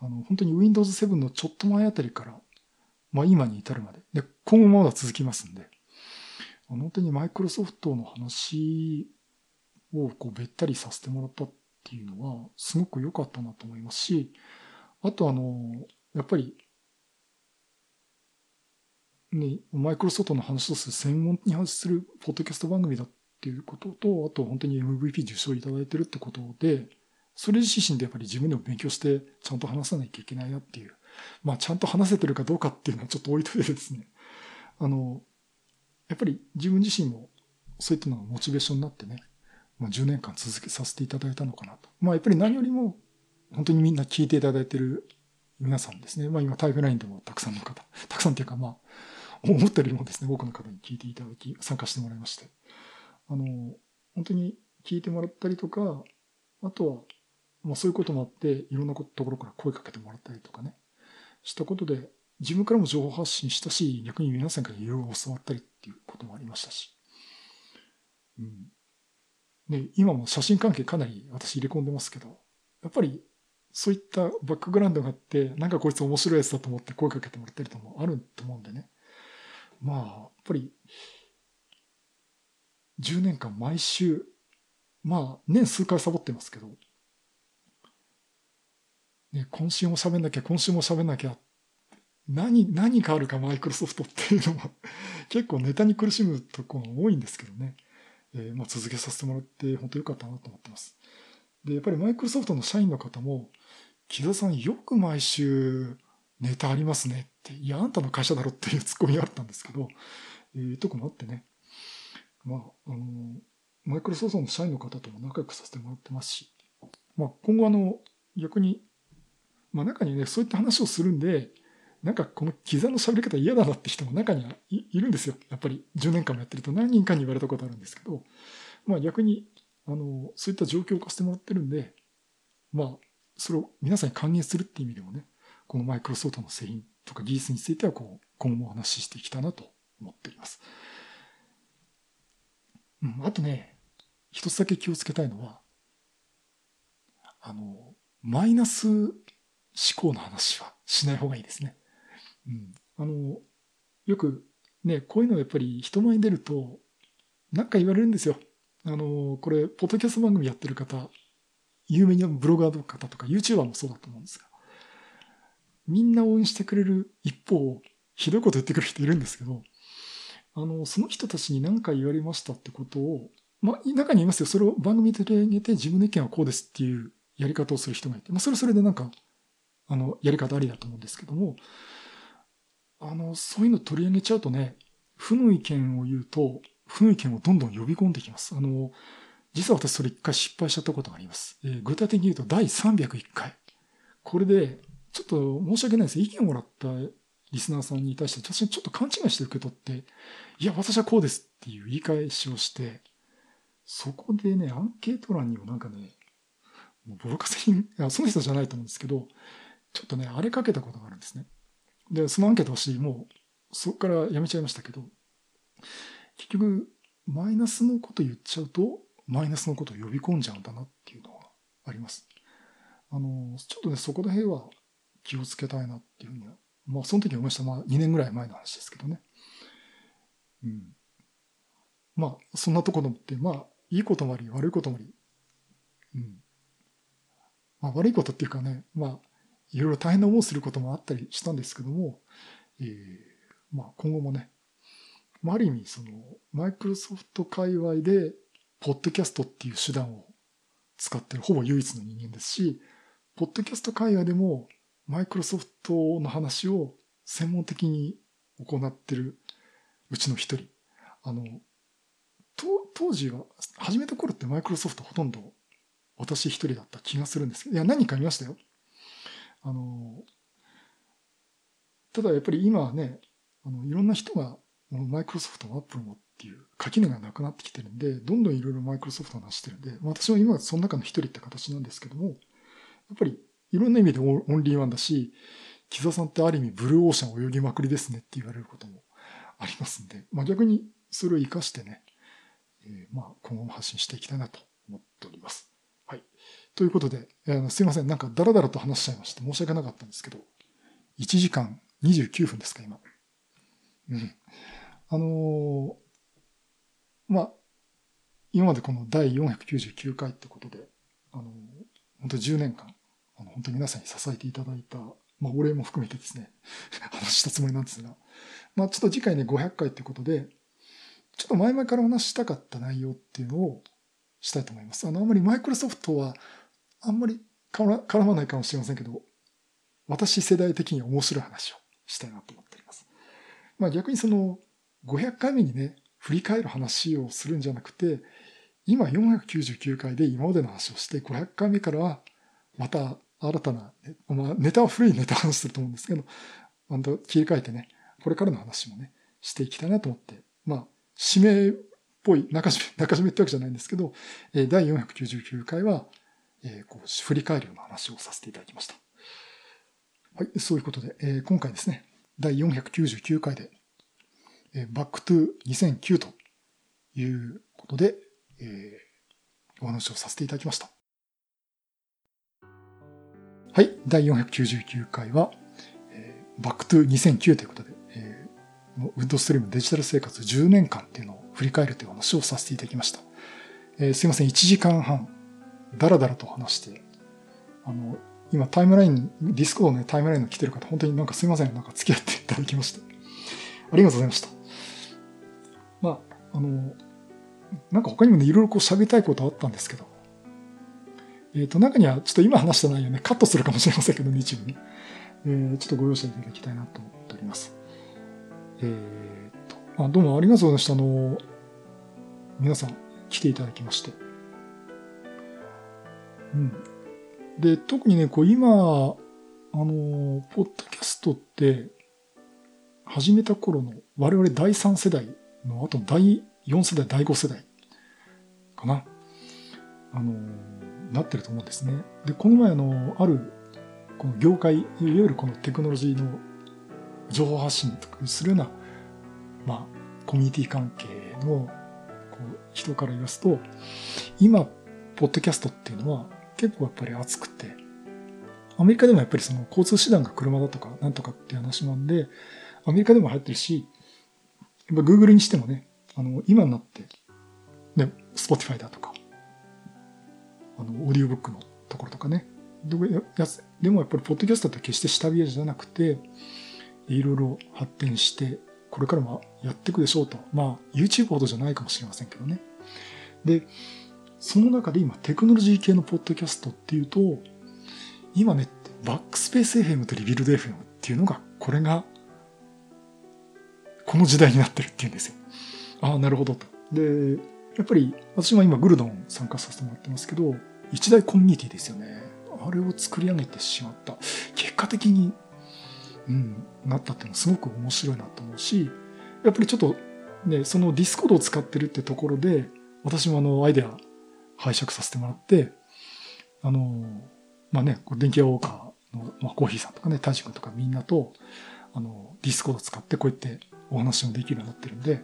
あの、本当に Windows 7のちょっと前あたりから、まあ今に至るまで、で、今後もまだ続きますんで、本当にマイクロソフトの話をこうべったりさせてもらったっていうのは、すごく良かったなと思いますし、あとあの、やっぱりね、マイクロソフトの話とする専門に話するポッドキャスト番組だっていうことと、あと本当に MVP 受賞いただいてるってことで、それ自身でやっぱり自分でも勉強してちゃんと話さなきゃいけないなっていう。まあちゃんと話せてるかどうかっていうのはちょっと置いといてですね。あの、やっぱり自分自身もそういったのがモチベーションになってね、まあ、10年間続けさせていただいたのかなと。まあやっぱり何よりも本当にみんな聞いていただいてる皆さんですね。まあ今タイプラインでもたくさんの方、たくさんっていうかまあ思ったよりもですね、多くの方に聞いていただき、参加してもらいまして、あの、本当に聞いてもらったりとか、あとは、まあそういうこともあって、いろんなところから声かけてもらったりとかね、したことで、自分からも情報発信したし、逆に皆さんからいろいろ教わったりっていうこともありましたし。うん。で、今も写真関係かなり私入れ込んでますけど、やっぱりそういったバックグラウンドがあって、なんかこいつ面白いやつだと思って声かけてもらったりともあると思うんでね。まあ、やっぱり、10年間毎週、まあ、年数回サボってますけど、ね、今週も喋んなきゃ、今週も喋んなきゃ、何、何があるかマイクロソフトっていうのは 結構ネタに苦しむところ多いんですけどね。えー、まあ続けさせてもらって本当良かったなと思ってます。で、やっぱりマイクロソフトの社員の方も、木田さんよく毎週ネタありますねって、いや、あんたの会社だろっていうツッコミがあったんですけど、えー、とこもあってね、まあ、あの、マイクロソフトの社員の方とも仲良くさせてもらってますし、まあ、今後あの、逆に、まあ中にね、そういった話をするんで、なんかこの刻の喋り方嫌だなって人も中にはいるんですよ。やっぱり10年間もやってると何人かに言われたことあるんですけど、まあ逆に、あの、そういった状況を化してもらってるんで、まあ、それを皆さんに還元するっていう意味でもね、このマイクロソフトの製品とか技術についてはこう今後もお話ししていきたいなと思っております。うん、あとね、一つだけ気をつけたいのは、あの、マイナス思考の話はしない方がいいですね。うん。あの、よくね、こういうのやっぱり人前に出ると、なんか言われるんですよ。あの、これ、ポッドキャスト番組やってる方、有名なブロガーの方とか、YouTuber もそうだと思うんですが、みんな応援してくれる一方、ひどいこと言ってくる人いるんですけど、あの、その人たちに何か言われましたってことを、まあ、中にいますよ。それを番組で取り上げて自分の意見はこうですっていうやり方をする人がいて、まあ、それはそれでなんか、あの、やり方ありだと思うんですけども、あの、そういうの取り上げちゃうとね、負の意見を言うと、負の意見をどんどん呼び込んできます。あの、実は私それ一回失敗しちゃったことがあります。えー、具体的に言うと第301回。これで、ちょっと申し訳ないです。意見をもらったリスナーさんに対して、私ちょっと勘違いして受け取って、いや、私はこうですっていう言い返しをして、そこでね、アンケート欄にもなんかね、もうボロカスに、いや、その人じゃないと思うんですけど、ちょっとね、荒れかけたことがあるんですね。で、そのアンケート私、もう、そこからやめちゃいましたけど、結局、マイナスのこと言っちゃうと、マイナスのことを呼び込んじゃうんだなっていうのがあります。あの、ちょっとね、そこら辺は気をつけたいなっていうふうには、まあ、その時思いました。まあ、2年ぐらい前の話ですけどね。うん。まあ、そんなところって、まあ、いいこともあり、悪いこともあり、うん。まあ、悪いことっていうかね、まあ、いろいろ大変な思いをすることもあったりしたんですけども、えー、まあ、今後もね、まあ、ある意味、その、マイクロソフト界隈で、ポッドキャストっていう手段を使ってるほぼ唯一の人間ですし、ポッドキャスト界隈でも、マイクロソフトの話を専門的に行ってるうちの一人。あの、当時は、始めた頃ってマイクロソフトほとんど私一人だった気がするんですけど、いや、何か見ましたよ。あの、ただやっぱり今はね、あの、いろんな人が、マイクロソフトもアップルもっていう垣根がなくなってきてるんで、どんどんいろいろマイクロソフトを出してるんで、私は今その中の一人って形なんですけども、やっぱりいろんな意味でオンリーワンだし、木澤さんってある意味ブルーオーシャン泳ぎまくりですねって言われることもありますんで、まあ逆にそれを活かしてね、えー、まあ今後も発信していきたいなと思っております。はい。ということで、えー、すいません。なんかダラダラと話しちゃいまして申し訳なかったんですけど、1時間29分ですか、今。うん。あのー、まあ、今までこの第499回ってことで、あのー、本当に10年間、あの、本当に皆さんに支えていただいた、まあ、お礼も含めてですね、話したつもりなんですが、まあ、ちょっと次回ね、500回ってことで、ちょっと前々からお話したかった内容っていうのをしたいと思います。あの、あんまりマイクロソフトはあんまり絡まないかもしれませんけど、私世代的に面白い話をしたいなと思っております。まあ逆にその500回目にね、振り返る話をするんじゃなくて、今499回で今までの話をして、500回目からはまた新たな、まあ、ネタは古いネタ話してると思うんですけど、また切り替えてね、これからの話もね、していきたいなと思って、まあ、締めっぽい、中締め、中締めってわけじゃないんですけど、第499回は、えー、こう振り返るような話をさせていただきました。はい、そういうことで、えー、今回ですね、第499回で、えー、 Back to 2009ということで、えー、お話をさせていただきました。はい、第499回は、えー、 Back to 2009ということで、えー、ウッドストリームデジタル生活10年間っていうのを振り返るという話をさせていただきました。えー、すいません、1時間半だらだらと話して、あの、今タイムライン、ディスコードね、タイムラインの来てる方、本当になんかすいません、なんか付き合っていただきまして。ありがとうございました。まあ、あの、なんか他にもね、いろいろこう喋りたいことあったんですけど、えっ、ー、と、中にはちょっと今話した内容ね、カットするかもしれませんけどね、一部ね。えー、ちょっとご容赦いただきたいなと思っております。えっ、と、あ、どうもありがとうございました。あの、皆さん来ていただきまして。うん。で、特にね、こう今、あの、ポッドキャストって、始めた頃の我々第3世代の後の第4世代、第5世代かな。あの、なってると思うんですね。で、この前あの、ある、この業界、いわゆるこのテクノロジーの情報発信とかするような、まあ、コミュニティ関係のこう人から言わすと、今、ポッドキャストっていうのは結構やっぱり暑くて、アメリカでもやっぱりその交通手段が車だとかなんとかって話なんで、アメリカでも入ってるし、やっぱ Google にしてもね、あの、今になって、ね、Spotify だとか、あの、オーディオブックのところとかね、でもやっぱりポッドキャストって決して下火じゃなくて、いろいろ発展して、これからもやっていくでしょうと。まあ、YouTube ほどじゃないかもしれませんけどね。で、その中で今、テクノロジー系のポッドキャストっていうと、今ね、バックスペース FM とリビルド FM っていうのが、これが、この時代になってるっていうんですよ。ああ、なるほどと。で、やっぱり私も今グルドン参加させてもらってますけど、一大コミュニティですよね。あれを作り上げてしまった。結果的に、うん、なったっていうのはすごく面白いなと思うし、やっぱりちょっとね、そのディスコードを使ってるってところで、私もあのアイデア拝借させてもらって、あの、まあね、電気屋ウォーカーの、まあ、コーヒーさんとかね、タジ君とかみんなと、あの、ディスコード使ってこうやってお話もできるようになってるんで、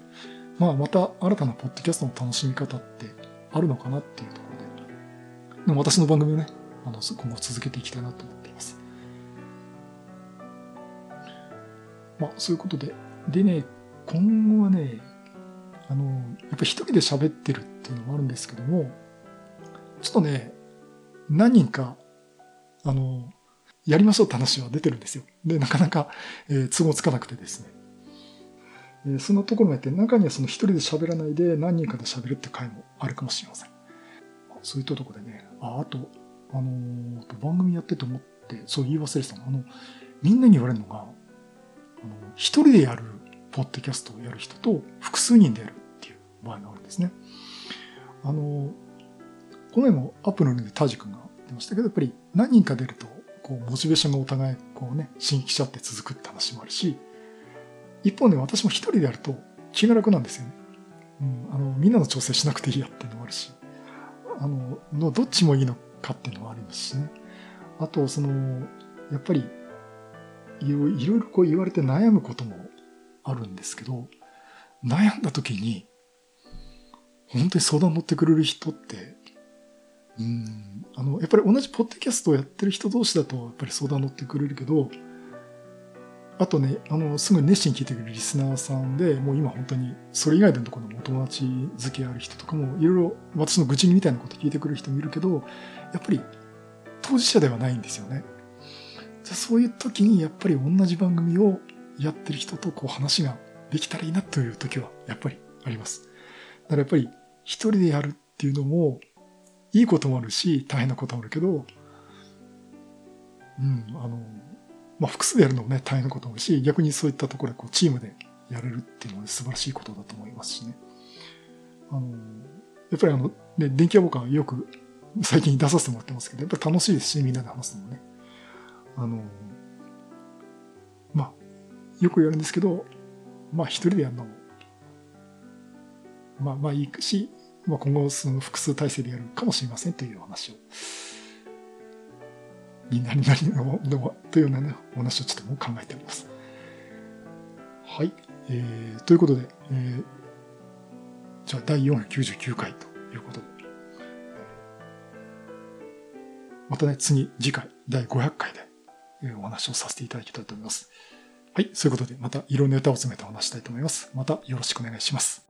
まあまた新たなポッドキャストの楽しみ方ってあるのかなっていうところで、でも私の番組をね、あの、今後続けていきたいなと思っています。まあそういうことで、でね、今後はね、あの、やっぱ一人で喋ってるっていうのもあるんですけども、ちょっとね、何人か、あの、やりましょうって話は出てるんですよ。で、なかなか、えー都合つかなくてですね。えーそんなところもやって、中にはその一人で喋らないで何人かで喋るって回もあるかもしれません。そういったとこでね、あ、あと、あのー番組やってて思って、そう言い忘れてたの。あの、みんなに言われるのが、あの、一人でやるポッドキャストをやる人と複数人でやるっていう場合があるんですね。あの、この前もアップルでタジ君が出ましたけど、やっぱり何人か出ると、こう、モチベーションがお互い、こうね、新規者って続くって話もあるし、一方で私も一人でやると気が楽なんですよね。うん、あの、みんなの調整しなくていいやっていうのもあるし、あの、のどっちもいいのかっていうのもありますしね。あと、その、やっぱり、いろいろこう言われて悩むこともあるんですけど、悩んだ時に、本当に相談乗ってくれる人って、うん、あの、やっぱり同じポッドキャストをやってる人同士だと、やっぱり相談乗ってくれるけど、あとね、あの、すぐ熱心に聞いてくれるリスナーさんで、もう今本当に、それ以外のところのお友達付きある人とかも、いろいろ私の愚痴みたいなこと聞いてくれる人もいるけど、やっぱり当事者ではないんですよね。じゃそういう時にやっぱり同じ番組をやってる人とこう話ができたらいいなという時はやっぱりあります。だからやっぱり一人でやるっていうのもいいこともあるし大変なこともあるけど、うん、あの、まあ複数でやるのもね大変なこともあるし逆にそういったところでこうチームでやれるっていうのは素晴らしいことだと思いますしね。あの、やっぱりあの、ね、電気屋ウォーカーよく最近出させてもらってますけど、やっぱ楽しいですし、みんなで話すのもね。あの、まあ、よく言われるんですけど、まあ一人でやるのも、まあまあいいし、まあ今後その複数体制でやるかもしれませんというお話を、みんなになりの、でも、というようなね、お話をちょっともう考えております。はい。えー、ということで、えー、じゃあ第499回ということで、またね、次、次回、第500回で、えーお話をさせていただきたいと思います。はい、そういうことで、またいろんなネタを詰めてお話したいと思います。またよろしくお願いします。